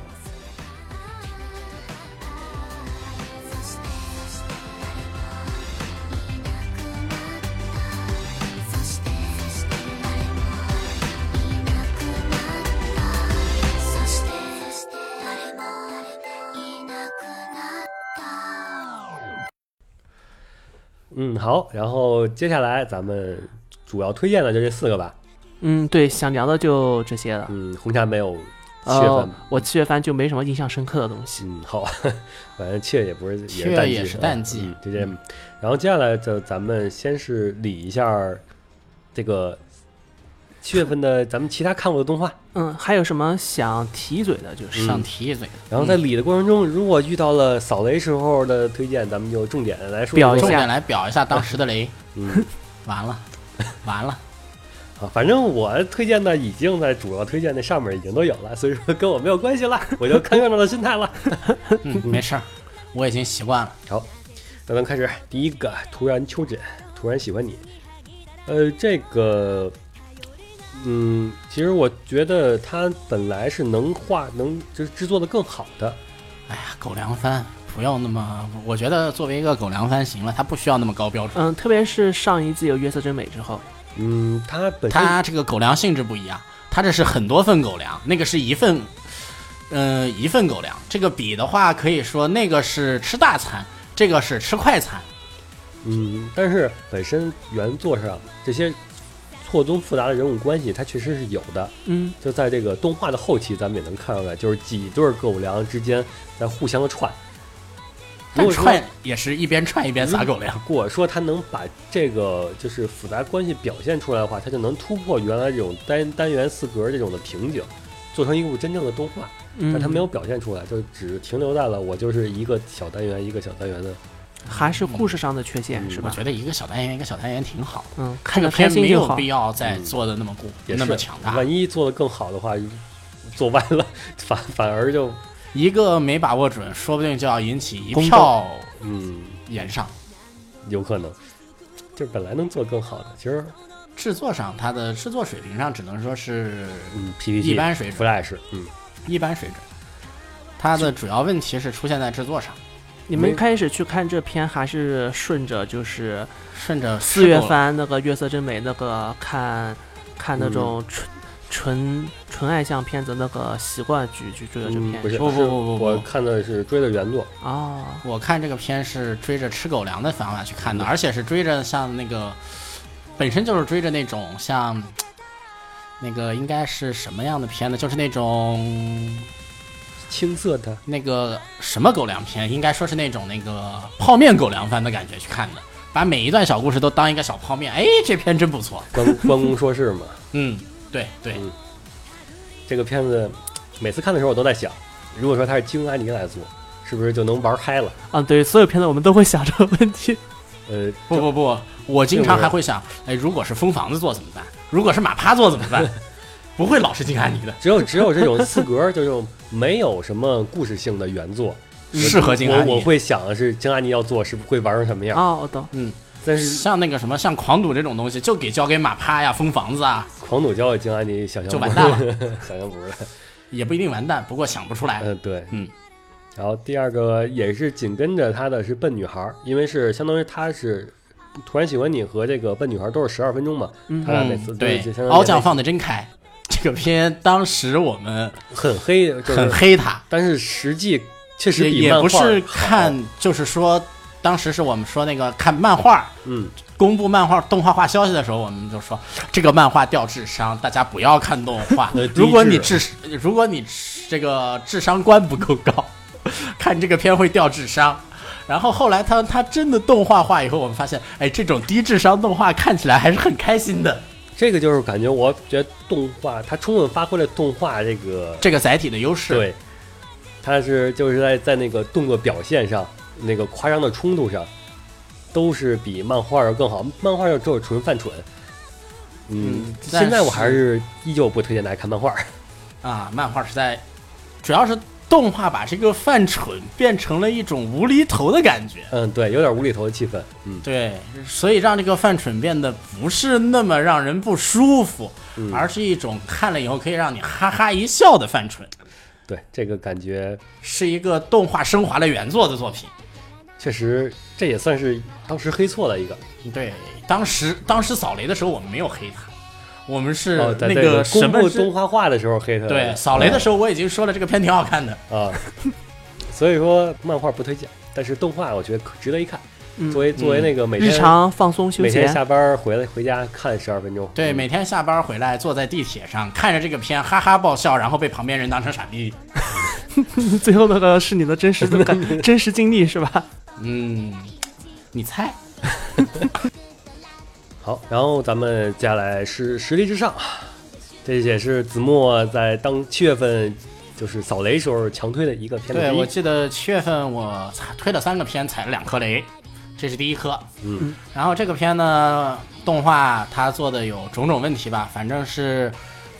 嗯，好，然后接下来咱们主要推荐的就这四个吧。嗯，对，想聊的就这些了。嗯，红茶没有七月份呃，我七月份就没什么印象深刻的东西。嗯，好，反正七月也不是七也是淡季，月也是淡季嗯，就这。然后接下来就咱们先是理一下这个七月份的咱们其他看过的动画，嗯，还有什么想提一嘴的？就是想提一嘴的，然后在理的过程中，如果遇到了扫雷时候的推荐，咱们就重点来说说表一下重点来表一下当时的雷。嗯，完了，完了，啊，反正我推荐的已经在主要推荐那上面已经都有了，所以说跟我没有关系了，我就看热闹的心态了。嗯，没事儿，我已经习惯了。好，那咱们开始第一个，突然秋枕，突然喜欢你。呃，这个，嗯，其实我觉得他本来是能画，能就是制作的更好的。哎呀，狗粮番不要那么，我觉得作为一个狗粮番行了，它不需要那么高标准。嗯，特别是上一季有月色真美之后，嗯，它本身它这个狗粮性质不一样，它这是很多份狗粮，那个是一份，呃，一份狗粮。这个比的话，可以说那个是吃大餐，这个是吃快餐。嗯，但是本身原作上这些错综复杂的人物关系，它确实是有的。嗯，就在这个动画的后期，咱们也能看出来，就是几对儿狗粮之间在互相的串。如但果串也是一边串一边撒狗粮。如果说他能把这个就是复杂关系表现出来的话，他就能突破原来这种单单元四格这种的瓶颈，做成一部真正的动画。嗯，但他没有表现出来，就只停留在了我就是一个小单元一个小单元的。还是故事上的缺陷，嗯是吧？我觉得一个小单元一个小单元挺好，嗯，这看着个片没开心就好。有必要再做的那么固、也那么强大。万一做的更好的话，做歪了，反反而就一个没把握准，说不定就要引起一票嗯言上。有可能，就是本来能做更好的，其实制作上，它的制作水平上只能说是嗯 PPT 一般水准，Flash 嗯一般水准。它的主要问题是出现在制作上，你们开始去看这篇，还是顺着就是顺着四月番那个月色真美那个看看那种纯、纯纯爱向片子那个习惯去去追的这篇？嗯不是不不不不不我看的是追的原作，哦，我看这个片是追着吃狗粮的方法去看的，而且是追着像那个，本身就是追着那种像，那个应该是什么样的片呢？就是那种青涩的那个什么狗粮片，应该说是那种那个泡面狗粮番的感觉去看的，把每一段小故事都当一个小泡面。哎，这片真不错。关关公说事嘛。嗯，对对，嗯这个片子每次看的时候，我都在想，如果说他是金安妮来做，是不是就能玩嗨了？啊，对，所有片子我们都会想这个问题。呃，不不不，我经常还会想，哎，如果是疯房子做怎么办？如果是马趴做怎么办？不会老是金安妮的，只有只有这种四格，就这种没有什么故事性的原作，适合金安妮。我我会想的是，金阿尼要做是不会玩成什么样？哦，我懂。嗯但是像那个什么，像狂赌这种东西，就给交给马趴呀、封房子啊，狂赌交给金阿尼，想象就完蛋了，想象不出来。也不一定完蛋，不过想不出来。嗯，对，嗯。然后第二个也是紧跟着他的是笨女孩，因为是相当于他是突然喜欢你和这个笨女孩都是十二分钟嘛，嗯他俩每次对是相当，于凹酱放的真开。这个片当时我们很黑，就是很黑它，但是实际确实也不是看，就是说当时是我们说那个看漫画，嗯，公布漫画动画化消息的时候，我们就说这个漫画掉智商，大家不要看动画 如果你智智，如果你这个智商观不够高，看这个片会掉智商。然后后来他他真的动画化以后，我们发现，哎，这种低智商动画看起来还是很开心的。这个就是感觉，我觉得动画它充分发挥了动画这个这个载体的优势，对，它是就是在在那个动作表现上，那个夸张的冲突上，都是比漫画要更好。漫画要就是纯犯蠢。嗯嗯，现在我还是依旧不推荐大家看漫画。啊，漫画实在，主要是动画把这个犯蠢变成了一种无厘头的感觉。嗯，对，有点无厘头的气氛。嗯对，所以让这个犯蠢变得不是那么让人不舒服，嗯，而是一种看了以后可以让你哈哈一笑的犯蠢，对这个感觉是一个动画升华了原作的作品。确实，这也算是当时黑错了一个。对，当时当时扫雷的时候我们没有黑他，我们是那个什么是公布动画化的时候黑他了。对扫雷的时候我已经说了这个片挺好看的。候啊，所以说漫画不推荐，但是动画我觉得可值得一看。嗯作为作为那个每天日天常放松休闲，每天下班回来回家看十二分钟。对，嗯每天下班回来坐在地铁上看着这个片哈哈爆笑，然后被旁边人当成傻逼。最后那个是你的真实的感 真实经历是吧？嗯，你猜？好，然后咱们接下来是实力至上，这也是子墨在当七月份就是扫雷时候强推的一个片子。对，我记得七月份我踩推了三个片，踩了两颗雷，这是第一颗。嗯，然后这个片呢，动画它做的有种种问题吧，反正是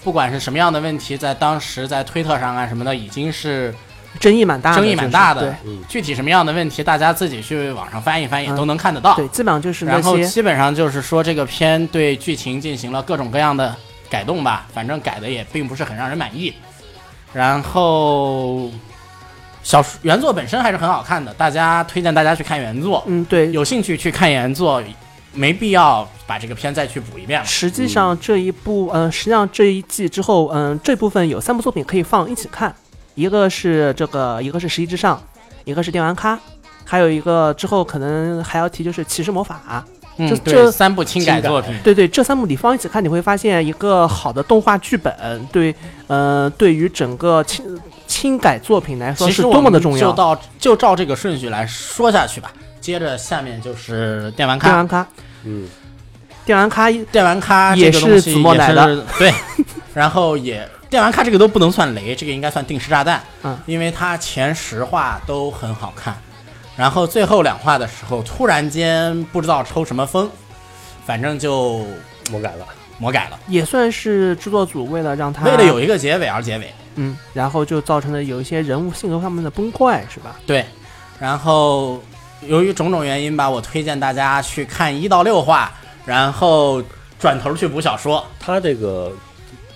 不管是什么样的问题，在当时在推特上啊什么的，已经是争议蛮大的，争议蛮大的具体什么样的问题，大家自己去网上翻一翻也嗯都能看得到。对对，基本上就是然后基本上就是说这个片对剧情进行了各种各样的改动吧，反正改的也并不是很让人满意。然后小说原作本身还是很好看的，大家推荐大家去看原作，嗯对。有兴趣去看原作，没必要把这个片再去补一遍了。实际上这一部，嗯、实际上这一季之后，嗯、这部分有三部作品可以放一起看，一个是这个，一个是《十一之上》，一个是《电玩咖》，还有一个之后可能还要提就是《骑士魔法》。嗯，这这三部轻改作品，对对，这三部你放一起看，你会发现一个好的动画剧本对，呃，对于整个轻轻改作品来说其是多么的重要。就到就照这个顺序来说下去吧。接着下面就是电玩咖，电玩咖，嗯，电玩咖电玩咖也是子墨来的。对，然后也电玩咖这个都不能算雷，这个应该算定时炸弹，嗯，因为它前十话都很好看，然后最后两话的时候突然间不知道抽什么风，反正就魔改了。魔改了，也算是制作组为了让它为了有一个结尾而结尾，嗯，然后就造成了有一些人物性格上面的崩坏，是吧？对，然后由于种种原因吧，我推荐大家去看一到六话，然后转头去补小说，它这个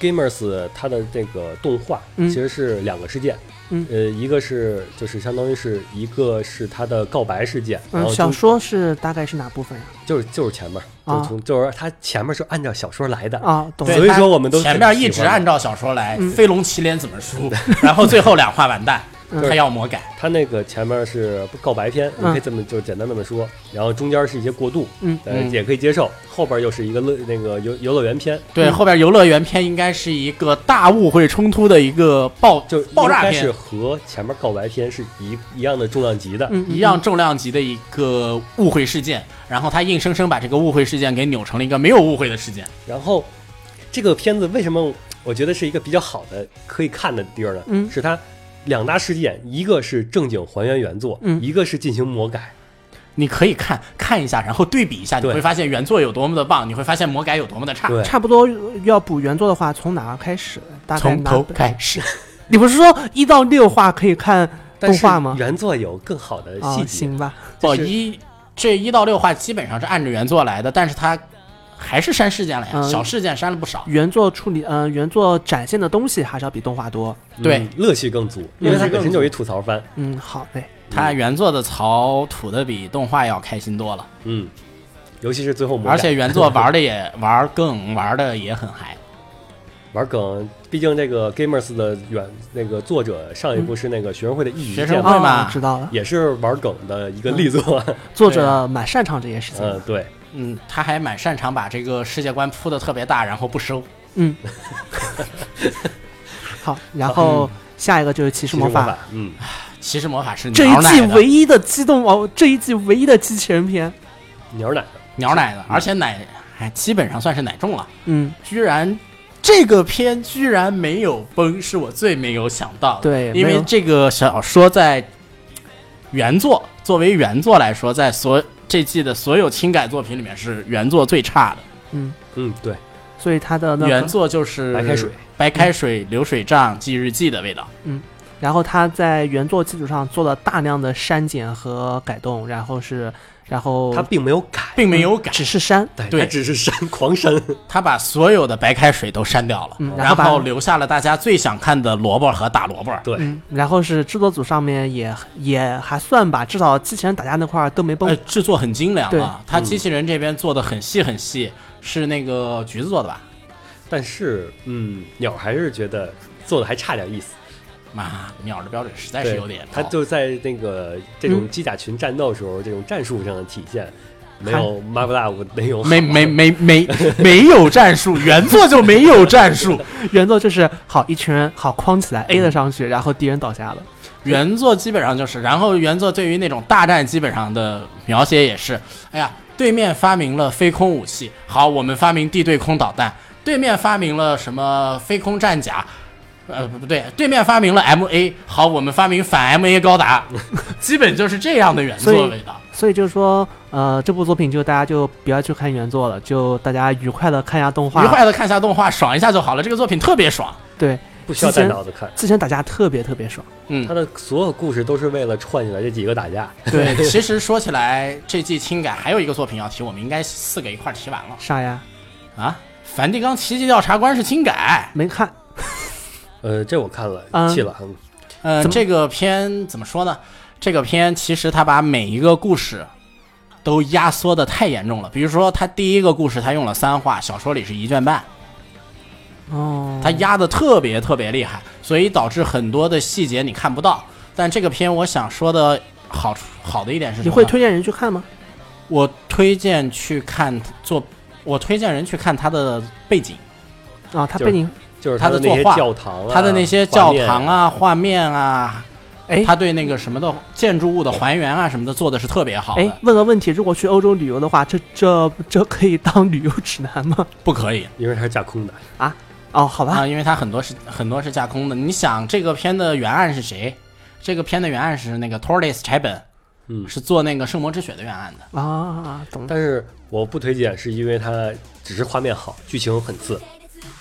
Gamers 它的这个动画嗯。其实是两个事件，嗯。呃，一个是就是相当于是一个是它的告白事件，然嗯，后小说是大概是哪部分呀？就是就是前面，啊就是从就是它前面是按照小说来的，啊。所以说我们都前面一直按照小说来，嗯飞龙骑脸怎么输，然后最后两话完蛋，嗯他要魔改。他那个前面是告白篇，你嗯。可以这么就简单这么说，然后中间是一些过渡，嗯。也可以接受，后边又是一个乐那个游游乐园篇，对，后边游乐园篇应该是一个大误会冲突的一个爆就爆炸片是，和前面告白篇是一一样的重量级的，嗯，一样重量级的一个误会事件，然后他硬生生把这个误会事件给扭成了一个没有误会的事件。然后这个片子为什么我觉得是一个比较好的可以看的地儿呢？嗯。是它两大事件，一个是正经还原原作，嗯一个是进行魔改。你可以看看一下，然后对比一下，你会发现原作有多么的棒，你会发现魔改有多么的差。差不多要补原作的话，从哪儿开始？大概从头开始，你不是说一到六话可以看动画吗？原作有更好的啊细，节，行吧。不就是一这一到六话基本上是按着原作来的，但是它还是删事件了呀，嗯小事件删了不少。原作处理，呃，原作展现的东西还是要比动画多。对嗯乐趣更足，因为它本身就是一吐槽番。嗯，好嘞。它原作的槽吐的比动画要开心多了，嗯，尤其是最后，而且原作玩的也玩更玩的也很嗨。玩梗，毕竟这个 Gamers 的原那个作者上一部是那个学生会的一语学，生会嘛哦知道了，也是玩梗的一个力作。作者蛮擅长这些事情。嗯，对，嗯，他还蛮擅长把这个世界观铺的特别大，然后不收。嗯，好，然后下一个就是骑士魔法，法，嗯，骑士魔法是这一季唯一的机动哦，这一季唯一的机器人片。鸟奶的，鸟奶的，而且奶还基本上算是奶中了。嗯，居然这个片居然没有崩，是我最没有想到的。对因为这个小说在原作作为原作来说，在所这季的所有轻改作品里面是原作最差的。嗯，嗯，对，所以它的那个，原作就是白开水，白开水、流水账、记日记的味道。嗯然后他在原作基础上做了大量的删减和改动，然后是，然后他并没有改，并没有改，只是删，对，只是删狂删，他把所有的白开水都删掉了，然嗯然后留下了大家最想看的萝卜和大萝卜。对，嗯，然后是制作组上面也也还算吧，至少机器人打架那块儿都没崩呃，。制作很精良对啊，他机器人这边做的很细很细，是那个橘子做的吧？但是，嗯，鸟还是觉得做的还差点意思。妈，鸟的标准实在是，有点高。他就在那个这种机甲群战斗的时候，这种战术上的体现，没有 Marvel 种好没没没没 没有战术，原作就没有战术。原作就是好一群人好框起来 A 了上去，然后敌人倒下了。原作基本上就是，然后原作对于那种大战基本上的描写也是，哎呀，对面发明了飞空武器，好，我们发明地对空导弹；对面发明了什么飞空战甲，呃，不不对，对面发明了 MA，好，我们发明反 MA 高达，基本就是这样的原作味道。所以就是说，呃，这部作品就大家就不要去看原作了，就大家愉快的看一下动画。愉快的看一下动画，爽一下就好了。这个作品特别爽，对，不需要带脑子看。之前打架特别特别爽。嗯他，的所有故事都是为了串起来这几个打架。对。其实说起来，这季轻改还有一个作品要提，我们应该四个一块儿提完了啥呀？啊。梵蒂冈奇迹调查官是轻改，没看。呃，这我看了，嗯气了。嗯呃，这个片怎么说呢？这个片其实它把每一个故事都压缩的太严重了。比如说，它第一个故事它用了三话，小说里是一卷半，哦，它压的特别特别厉害，所以导致很多的细节你看不到。但这个片我想说的好处好的一点是什么？你会推荐人去看吗？我推荐去看做，我推荐人去看它的背景，啊，他背景，就是他的那些的作画教堂啊，他的那些教堂啊、画面啊，哎他对那个什么的建筑物的还原啊什么的做的是特别好哎的，，问个问题，如果去欧洲旅游的话，这这这可以当旅游指南吗？不可以，因为它是架空的啊。哦，好吧，啊，因为它很多是很多是架空的。你想这个片的原案是谁？这个片的原案是那个 Torres 柴本，嗯是做那个《圣魔之血》的原案的。啊，懂了。但是我不推荐，是因为它只是画面好，剧情很次。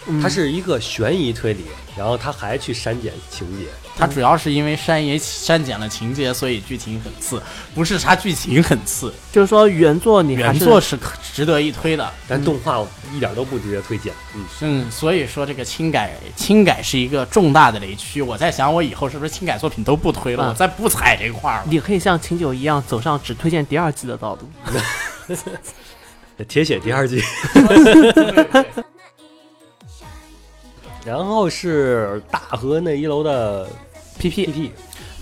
嗯它是一个悬疑推理，然后它还去删减情节。它主要是因为删也删减了情节，所以剧情很次，不是它剧情很次。就是说原作你还原作是可值得一推的。但动画一点都不值得推荐。嗯，嗯，所以说这个轻改轻改是一个重大的雷区。我在想，我以后是不是轻改作品都不推了？啊我再不踩这块儿了。你可以像秦九一样走上只推荐第二季的道路。铁血第二季。然后是大河那一楼的 PP PP，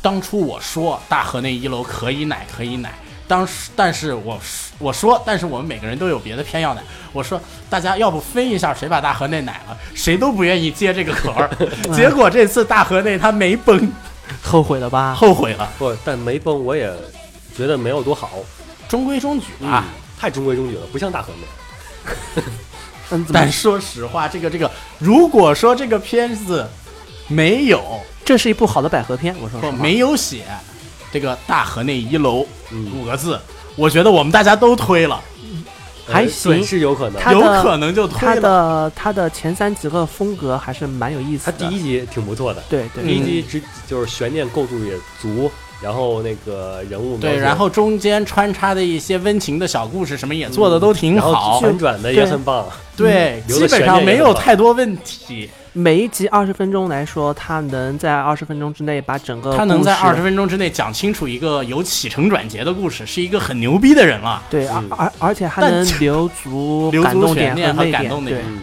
当初我说大河那一楼可以奶可以奶，当时但是我我说，但是我们每个人都有别的偏要奶。我说大家要不分一下谁把大河内奶了，谁都不愿意接这个壳儿。结果这次大河内他没崩，后悔了吧？后悔了，不，但没崩，我也觉得没有多好。中规中矩吧。啊，太中规中矩了，不像大河那。嗯，但说实话，这个这个，如果说这个片子没有这是一部好的百合片，我说没有写这个大河内一楼嗯五个字，我觉得我们大家都推了，还行是有可能。有可能就它推了。的他的前三集的风格还是蛮有意思的。他第一集挺不错的，对对第一集只就是悬念构筑也足，然后那个人物对，然后中间穿插的一些温情的小故事，什么也做的都挺好。反转的也很棒。对，基本上没有太多问题。每一集二十分钟来说，他能在二十分钟之内把整个他能在二十分钟之内讲清楚一个有起承转结的故事，是一个很牛逼的人了。对，而嗯而而且还但能留足 留足感动点悬念和泪点，对感动点，嗯，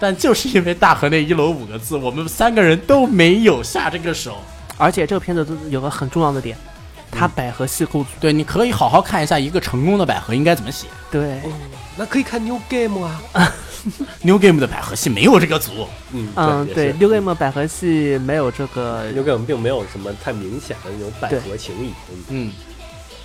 但就是因为大河内一楼五个字，我们三个人都没有下这个手。而且这个片子都有个很重要的点，它百合系构组。对，你可以好好看一下一个成功的百合应该怎么写。对，那可以看 New Game 啊。New Game 的百合系没有这个组，嗯嗯，对，New Game 百合系没有这个，New Game 并没有什么太明显的那种百合情谊，嗯，嗯，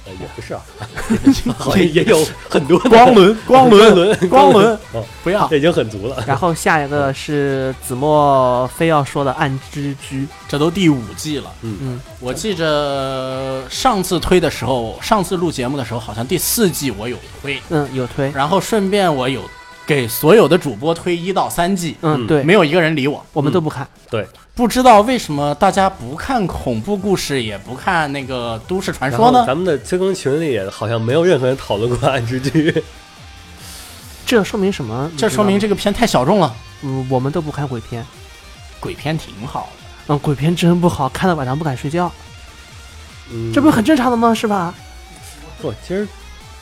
呃也不是啊，好像也有很多 光轮 光轮轮。光轮。哦，不要。这已经很足了。然后下一个是子墨非要说的暗之居，这都第五季了。嗯。嗯，我记着上次推的时候，上次录节目的时候，好像第四季我有推，嗯，有推，然后顺便我有给所有的主播推一到三季，嗯，嗯对，没有一个人理我。我们都不看，对，不知道为什么大家不看恐怖故事，也不看那个都市传说呢？咱们的催更群里也好像没有任何人讨论过暗之剧。这说明什么？这说明这，这个片太小众了。嗯，我们都不看鬼片，鬼片挺好的，嗯，鬼片真不好，看到晚上不敢睡觉，嗯，这不是很正常的吗？是吧？不？其实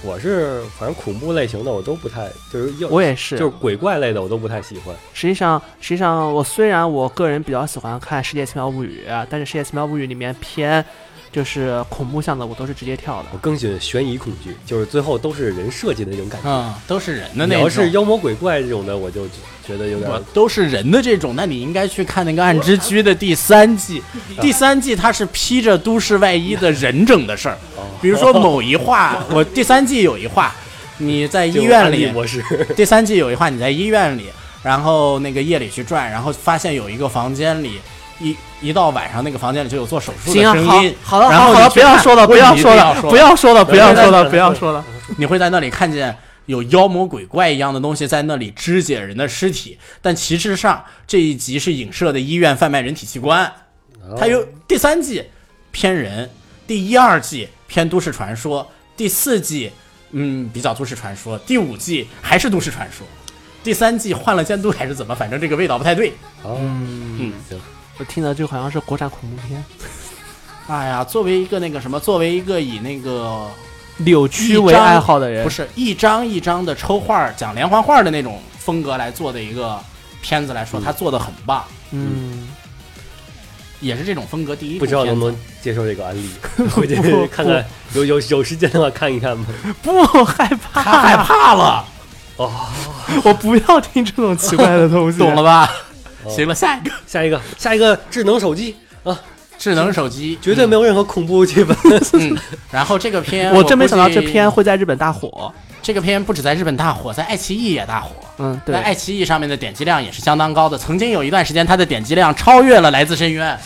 我是反正恐怖类型的我都不太，就是我也是，就是鬼怪类的我都不太喜欢。实际上，实际上我虽然我个人比较喜欢看《世界奇妙物语》，但是《世界奇妙物语》里面偏就是恐怖向的，我都是直接跳的我。更喜欢悬疑恐惧，就是最后都是人设计的那种感觉。嗯，都是人的那种你要是。妖魔鬼怪这种的，我就觉得有点我都是人的这种，那你应该去看那个《暗之居》的第三季。第三季它是披着都市外衣的人整的事儿，比如说某一话，我第三季有一话，你在医院里，第三季有一话你在医院里，然后那个夜里去转，然后发现有一个房间里。一一到晚上，那个房间里就有做手术的行啊，好声音。，好了，好了，好了，不要说了，不要说了，不要说了，不要说了，不要说了。你会在那里看见有妖魔鬼怪一样的东西在那里肢解人的尸体，但其实上这一集是影射的医院贩卖人体器官。它有第三季偏人，第一二季偏都市传说，第四季嗯比较都市传说，第五季还是都市传说，第三季换了监督还是怎么，反正这个味道不太对。哦，嗯，行，我听的就好像是国产恐怖片，哎呀，作为一个那个什么，作为一个以那个扭曲为爱好的人，不是一张一张的抽画儿讲连环画的那种风格来做的一个片子来说，他做的很棒，嗯，也是这种风格第一部不知道能不能接受这个案例，回去看看，有有有时间的话看一看吧。不害怕，他害怕了，哦。我不要听这种奇怪的东西，懂了吧？哦。行了，下一个。下一个，下一个智能手机。啊，智能手机 绝对没有任何恐怖气氛。嗯，然后这个片 我真没想到这片会在日本大火。这个片不止在日本大火，在爱奇艺也大火。嗯，在对，爱奇艺上面的点击量也是相当高的，曾经有一段时间，它的点击量超越了《来自深渊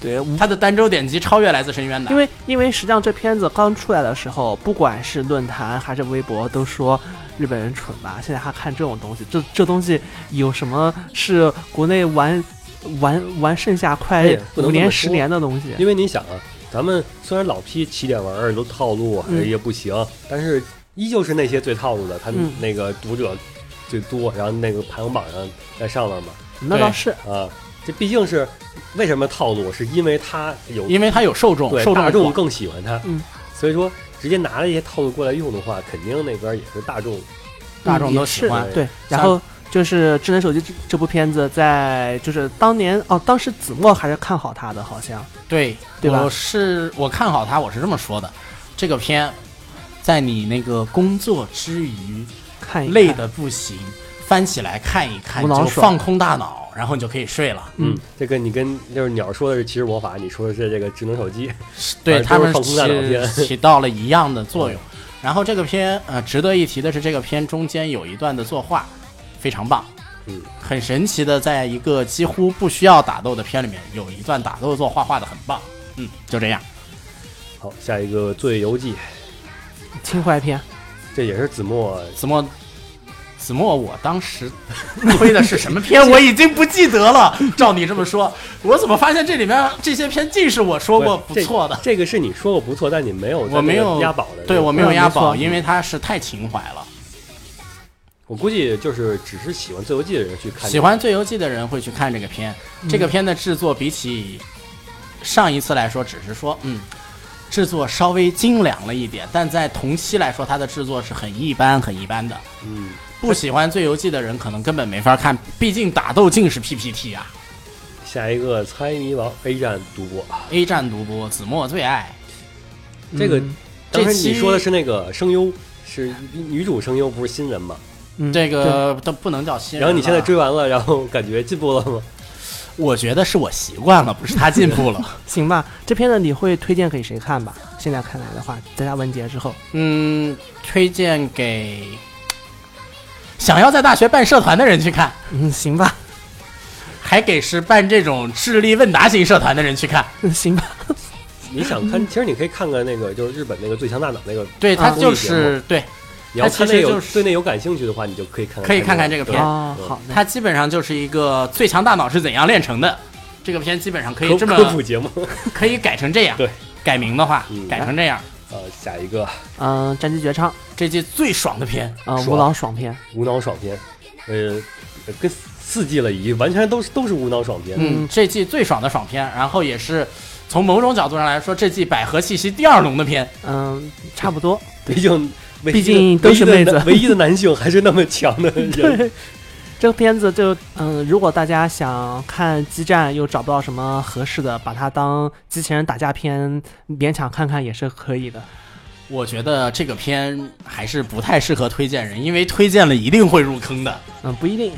对，》，它的单周点击超越《来自深渊》的。因为因为实际上这片子刚出来的时候，不管是论坛还是微博，都说日本人蠢吧。现在还看这种东西，这这东西有什么是国内玩玩玩剩下哎快五年、十年的东西？因为你想啊，咱们虽然老批起点玩意儿都套路嗯哎也不行，但是依旧是那些最套路的，他嗯那个读者最多，然后那个排行榜上在上面嘛那倒是，啊，这毕竟是为什么套路，是因为他有因为他有受众，对受众大众更喜欢他，嗯，所以说直接拿了一些套路过来用的话，肯定那边也是大众大众都喜欢。对，然后就是智能手机这这部片子在就是当年哦，当时子墨还是看好他的，好像。对对吧？我是我看好他，我是这么说的，这个片在你那个工作之余看一看。累的不行，翻起来看一看，就放空大脑，然后你就可以睡了。嗯，这个你跟就是鸟说的是骑士魔法，你说的是这个智能手机，对他们是放空大脑起 起到了一样的作用。然后这个片呃，值得一提的是，这个片中间有一段的作画非常棒，嗯，很神奇的，在一个几乎不需要打斗的片里面，有一段打斗做画画的很棒。嗯，就这样。好，下一个《罪游记》，情怀片，这也是子墨子墨，子墨，我当时 推的是什么片？我已经不记得了。照你这么说，我怎么发现这里面这些片尽是我说过不错的？这这个是你说过不错，但你没有我没有那个押宝的。对我没有押宝，因为它是太情怀了。我估计就是只是喜欢《自由记》的人去看。喜欢《最游记》的人会去看这个片。这个片的制作比起上一次来说，只是说嗯，制作稍微精良了一点，但在同期来说，它的制作是很一般、很一般的。嗯，不喜欢《最游记》的人可能根本没法看，毕竟打斗竟是 PPT 啊。下一个猜谜王 A 站独播，A 站独播，子墨最爱。这个嗯当时这你说的是那个声优，是女主声优，不是新人嘛？嗯这个都不能叫新人。然后你现在追完了，然后感觉进步了吗？我觉得是我习惯了，不是他进步了。行吧，这片子你会推荐给谁看吧？现在看来的话，在他完结之后，嗯，推荐给想要在大学办社团的人去看，嗯，行吧，还给是办这种智力问答型社团的人去看。嗯行吧，你想看，其实你可以看看那个，就是日本那个《最强大脑》那个，对他啊就是对，你要看那有它其实就是对那有感兴趣的话，你就可以看看，可以看看这个片哦，嗯好，它基本上就是一个最强大脑是怎样炼成的。这个片基本上可以这么科普节目。可以改成这样，对，改名的话嗯改成这样。呃，下一个嗯，战机绝唱，这季最爽的片，呃，无脑爽片，无脑爽片，呃，跟四季了已经完全都是都是无脑爽片。嗯，这季最爽的爽片，然后也是从某种角度上来说，这季百合气息第二浓的片。嗯，差不多，毕竟毕竟都是唯一的妹子唯一的男性还是那么强的人。对，这个片子就嗯，如果大家想看激战又找不到什么合适的，把它当机器人打架片勉强看看也是可以的。我觉得这个片还是不太适合推荐人，因为推荐了一定会入坑的。嗯，不一定。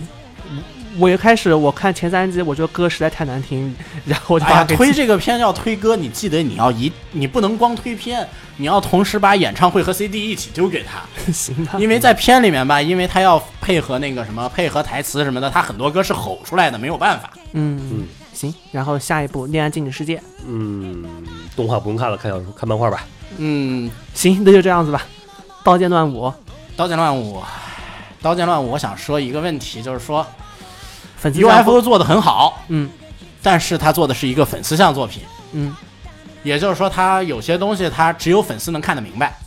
我一开始我看前三集，我觉得歌实在太难听，然后我就把推这个片要推歌，你记得你要一，你不能光推片，你要同时把演唱会和 CD 一起丢给他，行吧。因为在片里面吧，因为他要配合那个什么，配合台词什么的，他很多歌是吼出来的，没有办法。嗯嗯行。然后下一部《恋爱禁止世界》，嗯，动画不用看了，看小说看漫画吧。嗯，行，那就这样子吧。刀剑乱舞，刀剑乱舞，刀剑乱舞，我想说一个问题，就是说粉丝 UFO 做的很好，嗯。但是他做的是一个粉丝向作品，嗯，也就是说，他有些东西他只有粉丝能看得明白，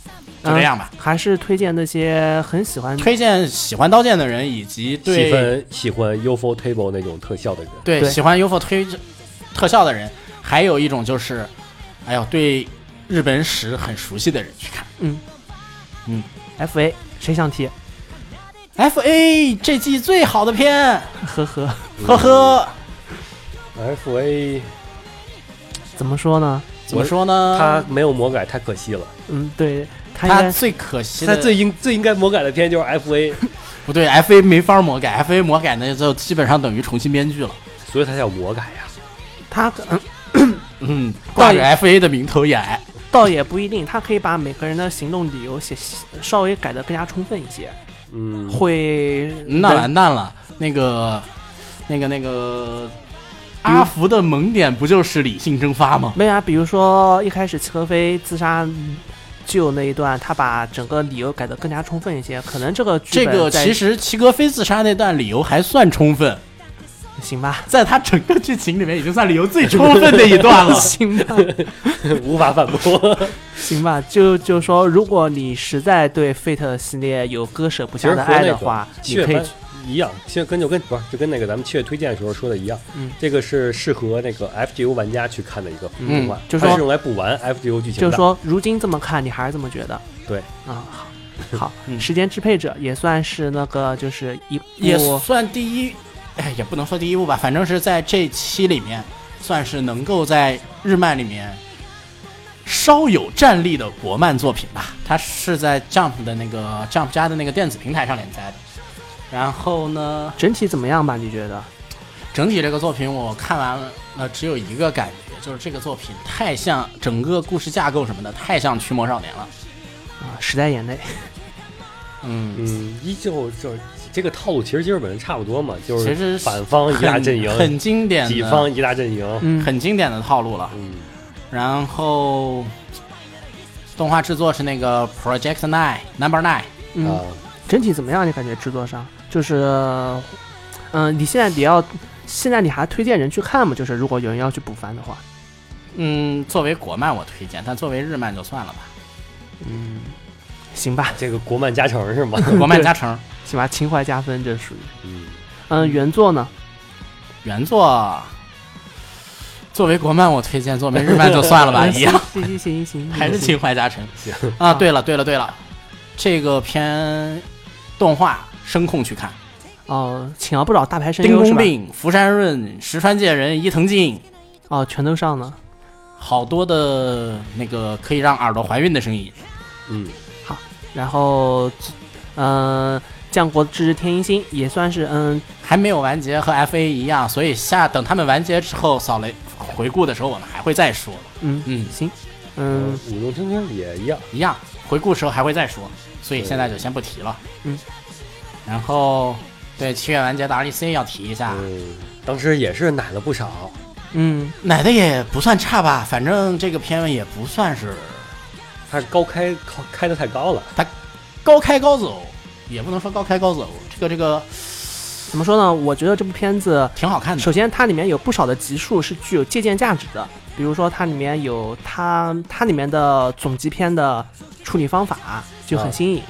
就这样吧。还是推荐那些很喜欢推荐喜欢刀剑的人，以及喜对欢喜欢 UFO Table 那种特效的人，对对。喜欢 UFO 推特效的人，还有一种就是，哎呦，对日本史很熟悉的人去看。嗯。嗯。FA，谁想提？F A 这季最好的片，呵呵，呵呵，FA 怎么说呢？怎么说呢？他没有魔改太可惜了。嗯，对他应该他最可惜的他最应最应该魔改的片就是 FA，不对，F A 没法魔改，F A 魔改那就基本上等于重新编剧了。所以他叫魔改呀。他嗯嗯，挂着 F A 的名头演。倒也不一定，他可以把每个人的行动理由写稍微改得更加充分一些，嗯，会那完蛋了，那个，那个，那个，阿福的萌点不就是理性蒸发吗？没有啊，比如说一开始齐格飞自杀救那一段，他把整个理由改得更加充分一些，可能这个剧这个其实齐格飞自杀那段理由还算充分，行吧，在他整个剧情里面已经算理由最充分的一段了。行吧，无法反驳。行吧，就就说如果你实在对 Fate 系列有割舍不下的和那个爱的话，你可以一样，其实跟就跟不是就跟那个咱们七月推荐的时候说的一样，嗯这个是适合那个 FGO 玩家去看的一个动画，就说它是用来补完 FGO 剧情的。就是说，如今这么看，你还是这么觉得？对，啊、好，好，嗯时间支配者也算是那个，就是一也算第一，哎，也不能说第一部吧，反正是在这期里面，算是能够在日漫里面稍有战力的国漫作品吧。它是在 Jump 的那个 Jump 家的那个电子平台上连载的。然后呢，整体怎么样吧？你觉得？整体这个作品我看完了，呃，只有一个感觉，就是这个作品太像整个故事架构什么的，太像《驱魔少年》了。啊，时代眼泪，嗯，嗯，依旧就是这个套路，其实跟日本人差不多嘛，就其实是反方一大阵营，很很经典的，己方一大阵营。嗯，很经典的套路了。嗯，然后动画制作是那个 Project Nine Number Nine，嗯，啊，整体怎么样？你感觉制作上就是，嗯、你现在你要，现在你还推荐人去看吗？就是如果有人要去补番的话，嗯，作为国漫我推荐，但作为日漫就算了吧。嗯，行吧，这个国漫加成是吗？国漫加成，行吧，情怀加分，这属于，嗯，嗯、原作呢？原作作为国漫我推荐，作为日漫就算了吧，一样，行行行行，还是情怀加成行啊。对了对了对了，这个片动画声控去看。哦，请了不少大牌声丁优是吧？公病、福山润、石川界人、伊藤静，哦，全都上了。好多的那个可以让耳朵怀孕的声音。嗯，好然后，嗯、降国之天鹰星也算是嗯还没有完结，和 F A 一样，所以下等他们完结之后扫雷回顾的时候，我们还会再说。嗯嗯，行，嗯舞动青春也一样，一样，回顾时候还会再说，所以现在就先不提了。嗯，然后对七月完结的 R D C 要提一下，嗯，当时也是奶了不少，嗯奶的也不算差吧，反正这个片也不算是他高开高开的太高了，高开高走，也不能说高开高走，这个这个怎么说呢？我觉得这部片子挺好看的。首先，它里面有不少的集数是具有借鉴价值的，比如说它里面有它它里面的总集篇的处理方法就很新颖，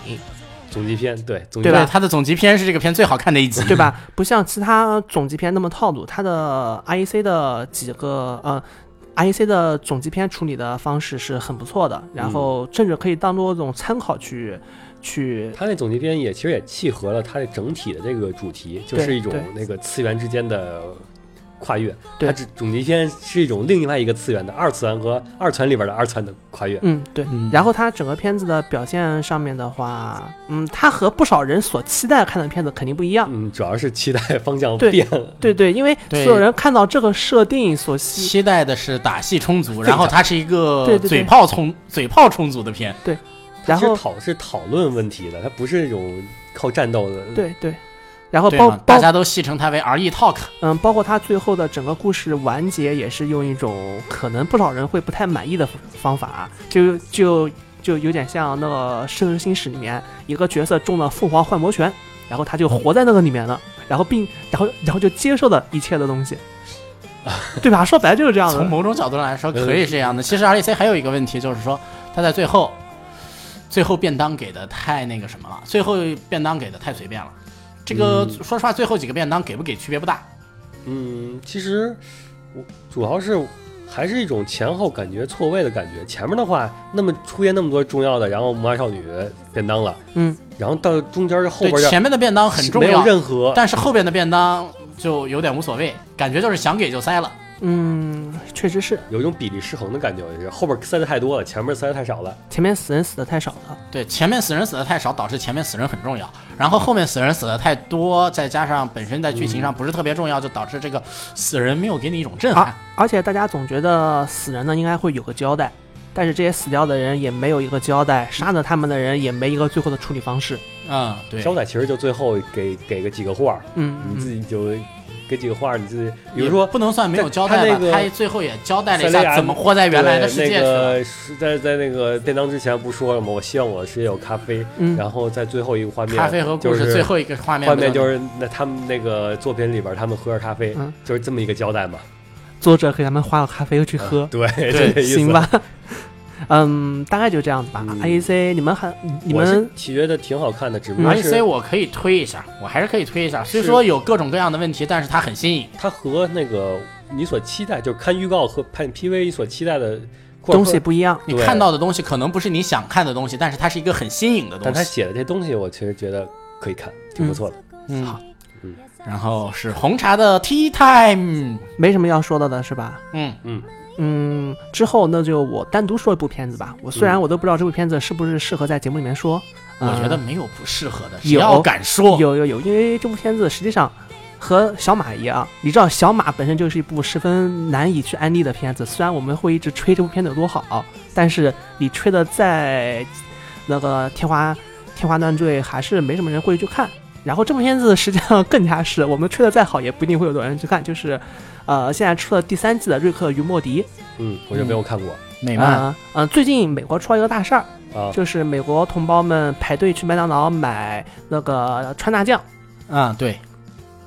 总集篇对总集对吧对，它的总集篇是这个片最好看的一集，对吧？不像其他总集篇那么套路，它的 IEC 的几个呃 IEC 的总集篇处理的方式是很不错的，然后甚至可以当做一种参考去去他那总集篇也其实也契合了他的整体的这个主题，就是一种那个次元之间的跨越。对它这总集篇是一种另外一个次元的二次元和二次元里边的二次元的跨越。嗯，对。嗯然后它整个片子的表现上面的话，嗯，它和不少人所期待看的片子肯定不一样。嗯，主要是期待方向对变了。对对，因为所有人看到这个设定所期，待的是打戏充足，然后它是一个对对对嘴炮充嘴炮充足的片。然后是讨是讨论问题的，它不是那种靠战斗的。，对对，然后包？大家都戏称它为 R E Talk。嗯，包括它最后的整个故事完结，也是用一种可能不少人会不太满意的方法，就就就有点像那个《圣之星矢》里面一个角色中了凤凰幻魔拳，然后他就活在那个里面了，然后并然后然后就接受了一切的东西，对吧？说白了就是这样的。从某种角度来说，可以是这样的。其实 R E C 还有一个问题，就是说它在最后，最后便当给的太那个什么了，最后便当给的太随便了。这个、嗯说实话，最后几个便当给不给区别不大。嗯，其实我主要是还是一种前后感觉错位的感觉。前面的话，那么出现那么多重要的，然后魔法少女便当了，嗯，然后到中间后边，儿前面的便当很重要没有要，任何但是后边的便当就有点无所谓，感觉就是想给就塞了。嗯，确实是有一种比例失衡的感觉，就是后边塞的太多了，前面塞的太少了。前面死人死的太少了。对，前面死人死的太少，导致前面死人很重要，然后后面死人死的太多，再加上本身在剧情上不是特别重要，就导致这个死人没有给你一种震撼。而而且大家总觉得死人呢应该会有个交代，但是这些死掉的人也没有一个交代，杀了他们的人也没一个最后的处理方式。嗯，对，交代其实就最后给给个几个话，嗯，你自嗯己就给几个画，你自己，比如说不能算没有交代吧，他那个他最后也交代了一下怎么活在原来的世界那。个是在在那个便当之前不说了吗？我希望我的世界有咖啡，嗯然后在最后一个画面，咖啡和故事最后一个画面，画面就是那他们那个作品里边他们喝着咖啡，嗯就是这么一个交代嘛。作者给他们画了咖啡又去喝，对，这个意思行吧？嗯，大概就这样子吧。嗯 IEC，你们还你们觉得挺好看的，只不嗯过 R E C 我可以推一下，我还是可以推一下。虽说有各种各样的问题，但是它很新颖。它和那个你所期待，就是看预告和看 PV 所期待的或者东西不一样。你对看到的东西可能不是你想看的东西，但是它是一个很新颖的但他东西。写的这东西，我其实觉得可以看，挺不错的。嗯，好嗯然后是红茶的 Tea Time，没什么要说的了，是吧？嗯，嗯，之后那就我单独说一部片子吧。我虽然嗯我都不知道这部片子是不是适合在节目里面说，我觉得嗯没有不适合的，谁有要敢说，有有有，因为这部片子实际上和小马一样，你知道小马本身就是一部十分难以去安利的片子。虽然我们会一直吹这部片子有多好，但是你吹的再那个天花天花乱坠，还是没什么人会去看。然后这部片子实际上更加是我们吹的再好，也不一定会有多少人去看。就是，呃，现在出了第三季的《瑞克与莫迪》，嗯，我就没有看过美漫，呃，呃，最近美国出了一个大事儿，啊。就是美国同胞们排队去麦当劳买那个川辣酱，啊，对，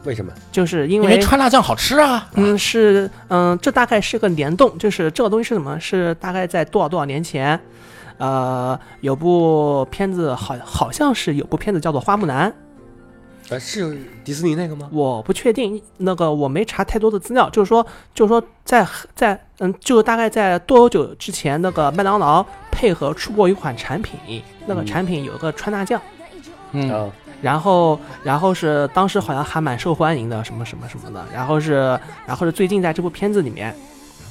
为什么？就是因因为川辣酱好吃啊。嗯，是嗯，这大概是个联动，就是这个东西是什么？是大概在多少多少年前，呃，有部片子好好像是有部片子叫做《花木兰》，啊，是迪士尼那个吗？我不确定，那个我没查太多的资料，就是说，就是说在在嗯，就大概在多久之前，那个麦当劳配合出过一款产品，那个嗯产品有个川大酱，嗯，啊，然后，然后是当时好像还蛮受欢迎的，什么什么什么的。然后是，然后是最近在这部片子里面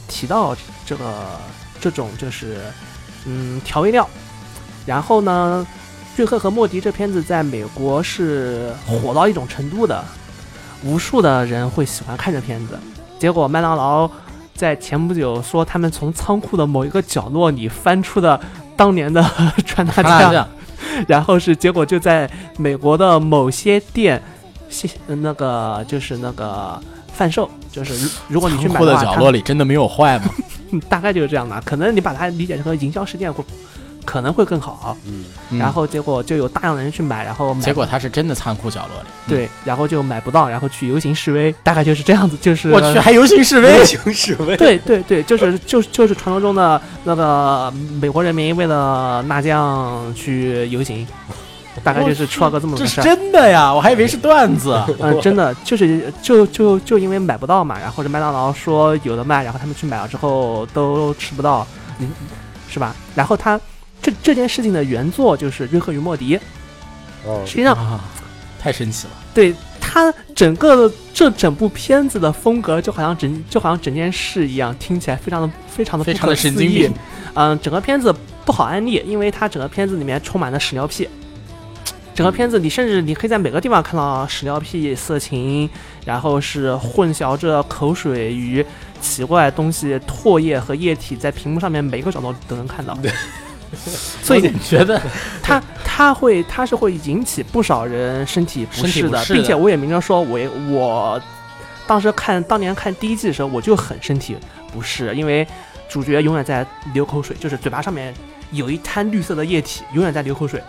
提到这个这种就是嗯调味料。然后呢，瑞克和莫迪这片子在美国是火到一种程度的，无数的人会喜欢看这片子。结果麦当劳在前不久说他们从仓库的某一个角落里翻出的当年的 穿大酱，麻辣酱然后是结果就在美国的某些店，谢那个就是那个贩售，就是如如果你去仓库的，角落里真的没有坏吗？大概就是这样的。可能你把它理解成营销事件会可能会更好。嗯，嗯然后结果就有大量的人去买，然后结果他是真的仓库角落里。对，然后就买不到，然后去游行示威，大概就是这样子，就是我去，还游行示威游，行示威，对对对，就是就就是传说中的那个美国人民为了辣酱去游行，大概就是出了个这么这是个事儿。真的呀！我还以为是段子。嗯，真的就是就就就因为买不到嘛，然后这麦当劳说有的卖，然后他们去买了之后都吃不到，嗯，是吧？然后他这这件事情的原作就是瑞克与莫迪，哦实际上啊，太神奇了。对他整个的这整部片子的风格，就好像整就好像整件事一样，听起来非常的非常的非常的神经病。嗯，整个片子不好安利，因为它整个片子里面充满了屎尿屁。整个片子，你甚至你可以在每个地方看到屎尿屁、色情，然后是混淆着口水与奇怪东西、唾液和液体，在屏幕上面每一个角落都能看到。所以觉得他他会他是会引起不少人身体不适的，并且我也明着说，我也我当时看当年看第一季的时候，我就很身体不适，因为主角永远在流口水，就是嘴巴上面有一滩绿色的液体，永远在流口水，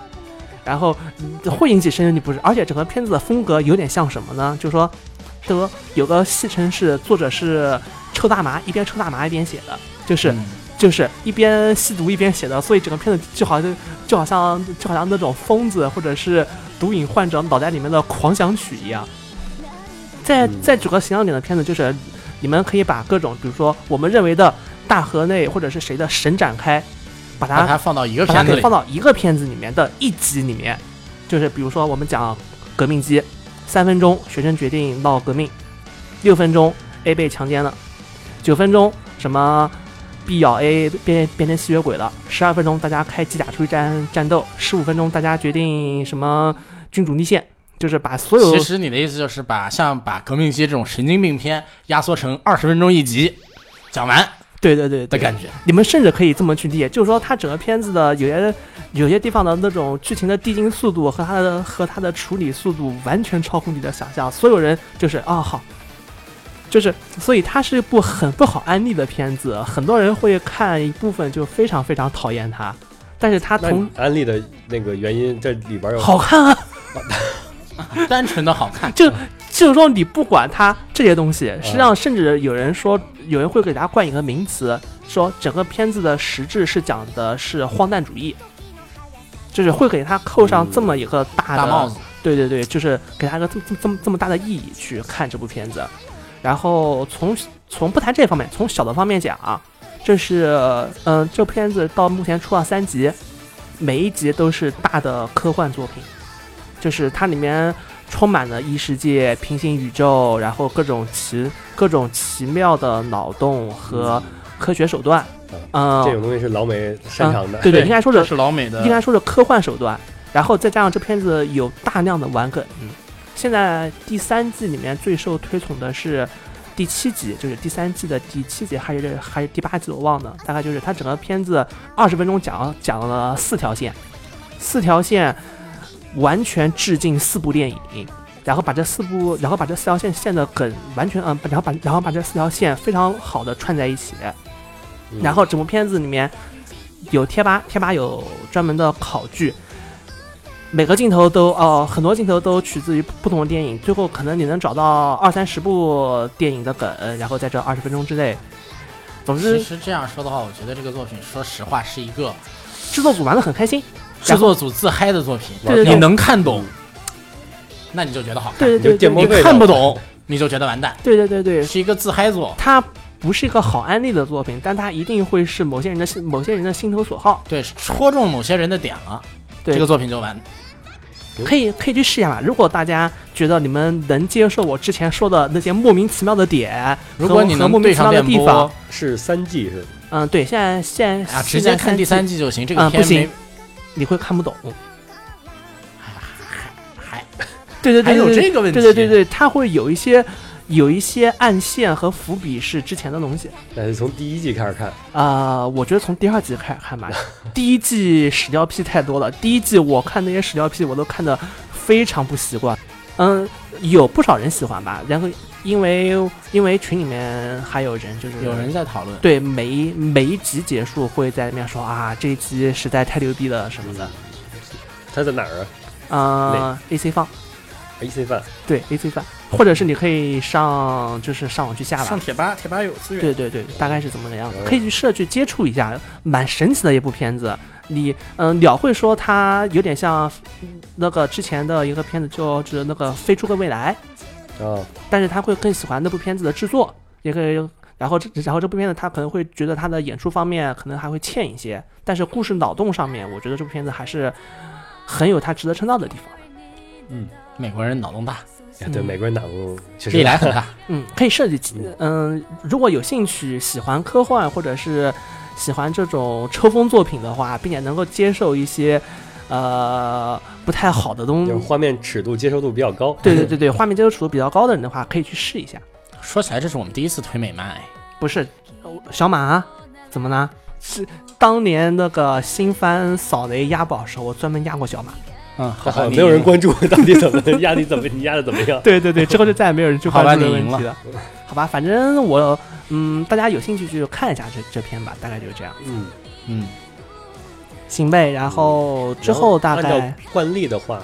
然后嗯会引起身体不适，而且整个片子的风格有点像什么呢？就是说，得有个戏称是作者是抽大麻，一边抽大麻一边写的，就是。嗯就是一边吸毒一边写的，所以整个片子就好像就好像就好像那种疯子或者是毒瘾患者脑袋里面的狂想曲一样。在嗯在举个形象点的片子，就是你们可以把各种，比如说我们认为的大河内或者是谁的神展开，把它把它放到一个片子里把它给放，到一个片子里面的一集里面，就是比如说我们讲革命机，三分钟学生决定闹革命，六分钟 A 被强奸了，九分钟什么 B 咬 A 变变成吸血鬼了，十二分钟大家开机甲出去战战斗，十五分钟大家决定什么君主立宪，就是把所有其实你的意思就是把像把革命机这种神经病片压缩成二十分钟一集，讲完对对对对。的感觉。你们甚至可以这么去理解，就是说它整个片子的有些有些地方的那种剧情的递进速度和它的和它的处理速度完全超乎你的想象，所有人就是啊、好，就是所以它是一部很不好安利的片子，很多人会看一部分就非常非常讨厌它，但是它那同安利的那个原因，这里边有好看啊，单纯的好看，就就是说你不管它这些东西，实际上甚至有人说，有人会给它冠一个名词，说整个片子的实质是讲的是荒诞主义，就是会给它扣上这么一个大的大帽子。对对对，就是给他一个这这么这么这么大的意义去看这部片子。然后从从不谈这方面，从小的方面讲啊，这是嗯、这片子到目前出了三集，每一集都是大的科幻作品，就是它里面充满了异世界、平行宇宙，然后各种奇各种奇妙的脑洞和科学手段。嗯，这种东西是老美擅长的。对对，应该说是是老美的应该说是科幻手段，然后再加上这片子有大量的玩梗。嗯，现在第三季里面最受推崇的是第七集，就是第三季的第七集还是还是第八集我忘了，大概就是它整个片子二十分钟讲讲了四条线，四条线完全致敬四部电影。然后把这四部，然后把这四条线线的梗完全嗯，然后把然后把这四条线非常好的串在一起，嗯然后整部片子里面有贴吧，贴吧有专门的考据，每个镜头都哦、很多镜头都取自于不同的电影，最后可能你能找到二三十部电影的梗，然后在这二十分钟之内。总之其，实这样说的话，我觉得这个作品，说实话是一个制作组玩的很开心。制作组自嗨的作品。对对对你能看懂，那你就觉得好看；对对对你看不懂，你就觉得完蛋。对对对对，是一个自嗨作，它不是一个好安利的作品，但它一定会是某些人的心某些人的心头所好。对，戳中某些人的点了，对这个作品就完。可以可以去试一下嘛。如果大家觉得你们能接受我之前说的那些莫名其妙的点，和如果你能莫名其妙的地方，是三 G 是吗？嗯，对，现在现在啊，直接看第三季，就行。这个嗯，不片没行，你会看不懂。还还对对对，还有对这个问题对对对对，它会有一些有一些暗线和伏笔是之前的东西。那是从第一季开始看，啊、我觉得从第二季开始看吧，第一季屎尿屁太多了。第一季我看那些屎尿屁，我都看的非常不习惯。嗯，有不少人喜欢吧，然后因为因为群里面还有人就是有人在讨论。对每一每一集结束会在里面说啊这一集实在太牛逼了什么的。他在哪儿啊嗯、a c 放？AC 饭对 AC 放，或者是你可以上就是上网去下吧上。贴吧，贴吧有资源。对对对，大概是怎么个样子，可以去试着去接触一下，蛮神奇的一部片子。你嗯，鸟会说它有点像那个之前的一个片子，就是那个《飞出个未来》，啊，但是他会更喜欢那部片子的制作，也可以。然后这然后这部片子他可能会觉得他的演出方面可能还会欠一些，但是故事脑洞上面，我觉得这部片子还是很有他值得称道的地方嗯。美国人脑洞大，呀对，嗯美国人脑洞确实历来很大。嗯，可以设计起。嗯，如果有兴趣、喜欢科幻或者是喜欢这种抽风作品的话，并且能够接受一些呃不太好的东就是画面尺度接受度比较高。对对对对，画面接受尺度比较高的人的话，可以去试一下。说起来，这是我们第一次推美漫，哎不是呃小马怎么呢？是当年那个新番扫雷压宝时候，我专门压过小马。嗯，好，好没有人关注 到底怎么压力怎么你压的怎么样？对对对，之后就再也没有人去好关注这吧你赢个问题了。好吧，反正我嗯，大家有兴趣去看一下这这篇吧，大概就是这样。嗯，嗯，行呗，然后之后大按照概惯例的话，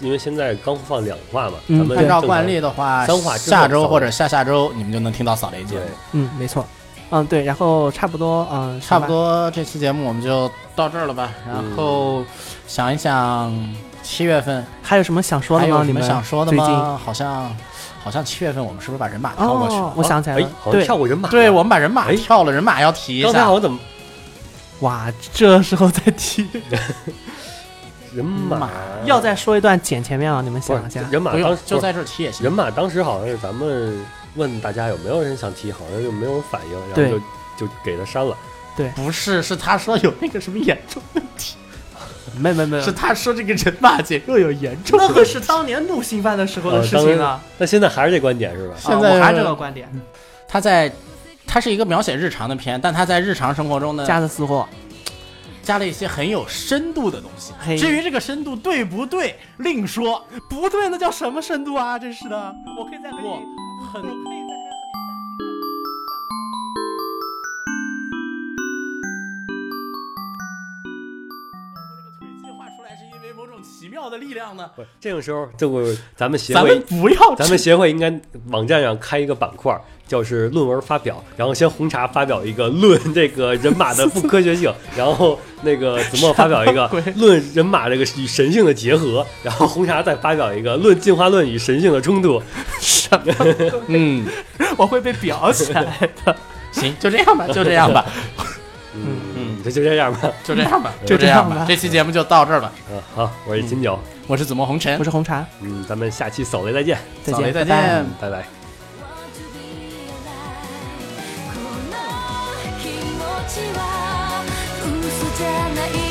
因为现在刚放两话嘛，嗯咱们按照惯例的话，三话下周或者下下周你们就能听到扫雷节目。嗯，没错，嗯对，然后差不多嗯，差不。多这期节目我们就到这儿了吧。然后想一想，七月份还有什么想说的吗？你们想说的最近吗？好像好像七月份我们是不是把人马跳过去我想起来了，，哎好像对，跳过人马，对，我们把人马哎跳了，人马要提一下刚才好。像怎么哇，这时候再提，人马马 要再说一段剪前面啊，你们想一下。人马当时就在这儿提也行。人马当时好像是咱们问大家有没有人想提，好像就没有人反应，然后就就给他删了。对不是，是他说有那个什么严重问题，没没没，是他说这个人骂姐又有严重。那可是当年录新犯的时候的事情了。那现在还是这观点是吧？现在啊我还是这个观点，他在，他是一个描写日常的片，但他在日常生活中呢加了私货，加了一些很有深度的东西。至于这个深度对不对，另说。不对，那叫什么深度啊？真是的，我可以再给你，我很我可以再腿计划出来是因为某种奇妙的力量呢？不，这种时候这个咱们协咱们会，不要咱们协会应该网站上开一个板块，就是论文发表，然后先红茶发表一个论这个人马的不科学性，然后那个子墨发表一个 论人马这个与神性的结合，然后红茶再发表一个论进化论与神性的冲突。嗯，我会被裱起来的。行，就这样吧，就这样吧，嗯嗯，这就这样吧。就这样吧，就这样吧这期节目就到这儿了。嗯，好，我是金九，我是子墨红尘我，是红茶，嗯，咱们下期扫雷再见，再见，再拜拜见。拜拜。は嘘じゃない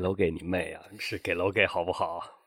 楼给你妹啊！是给楼给好不好？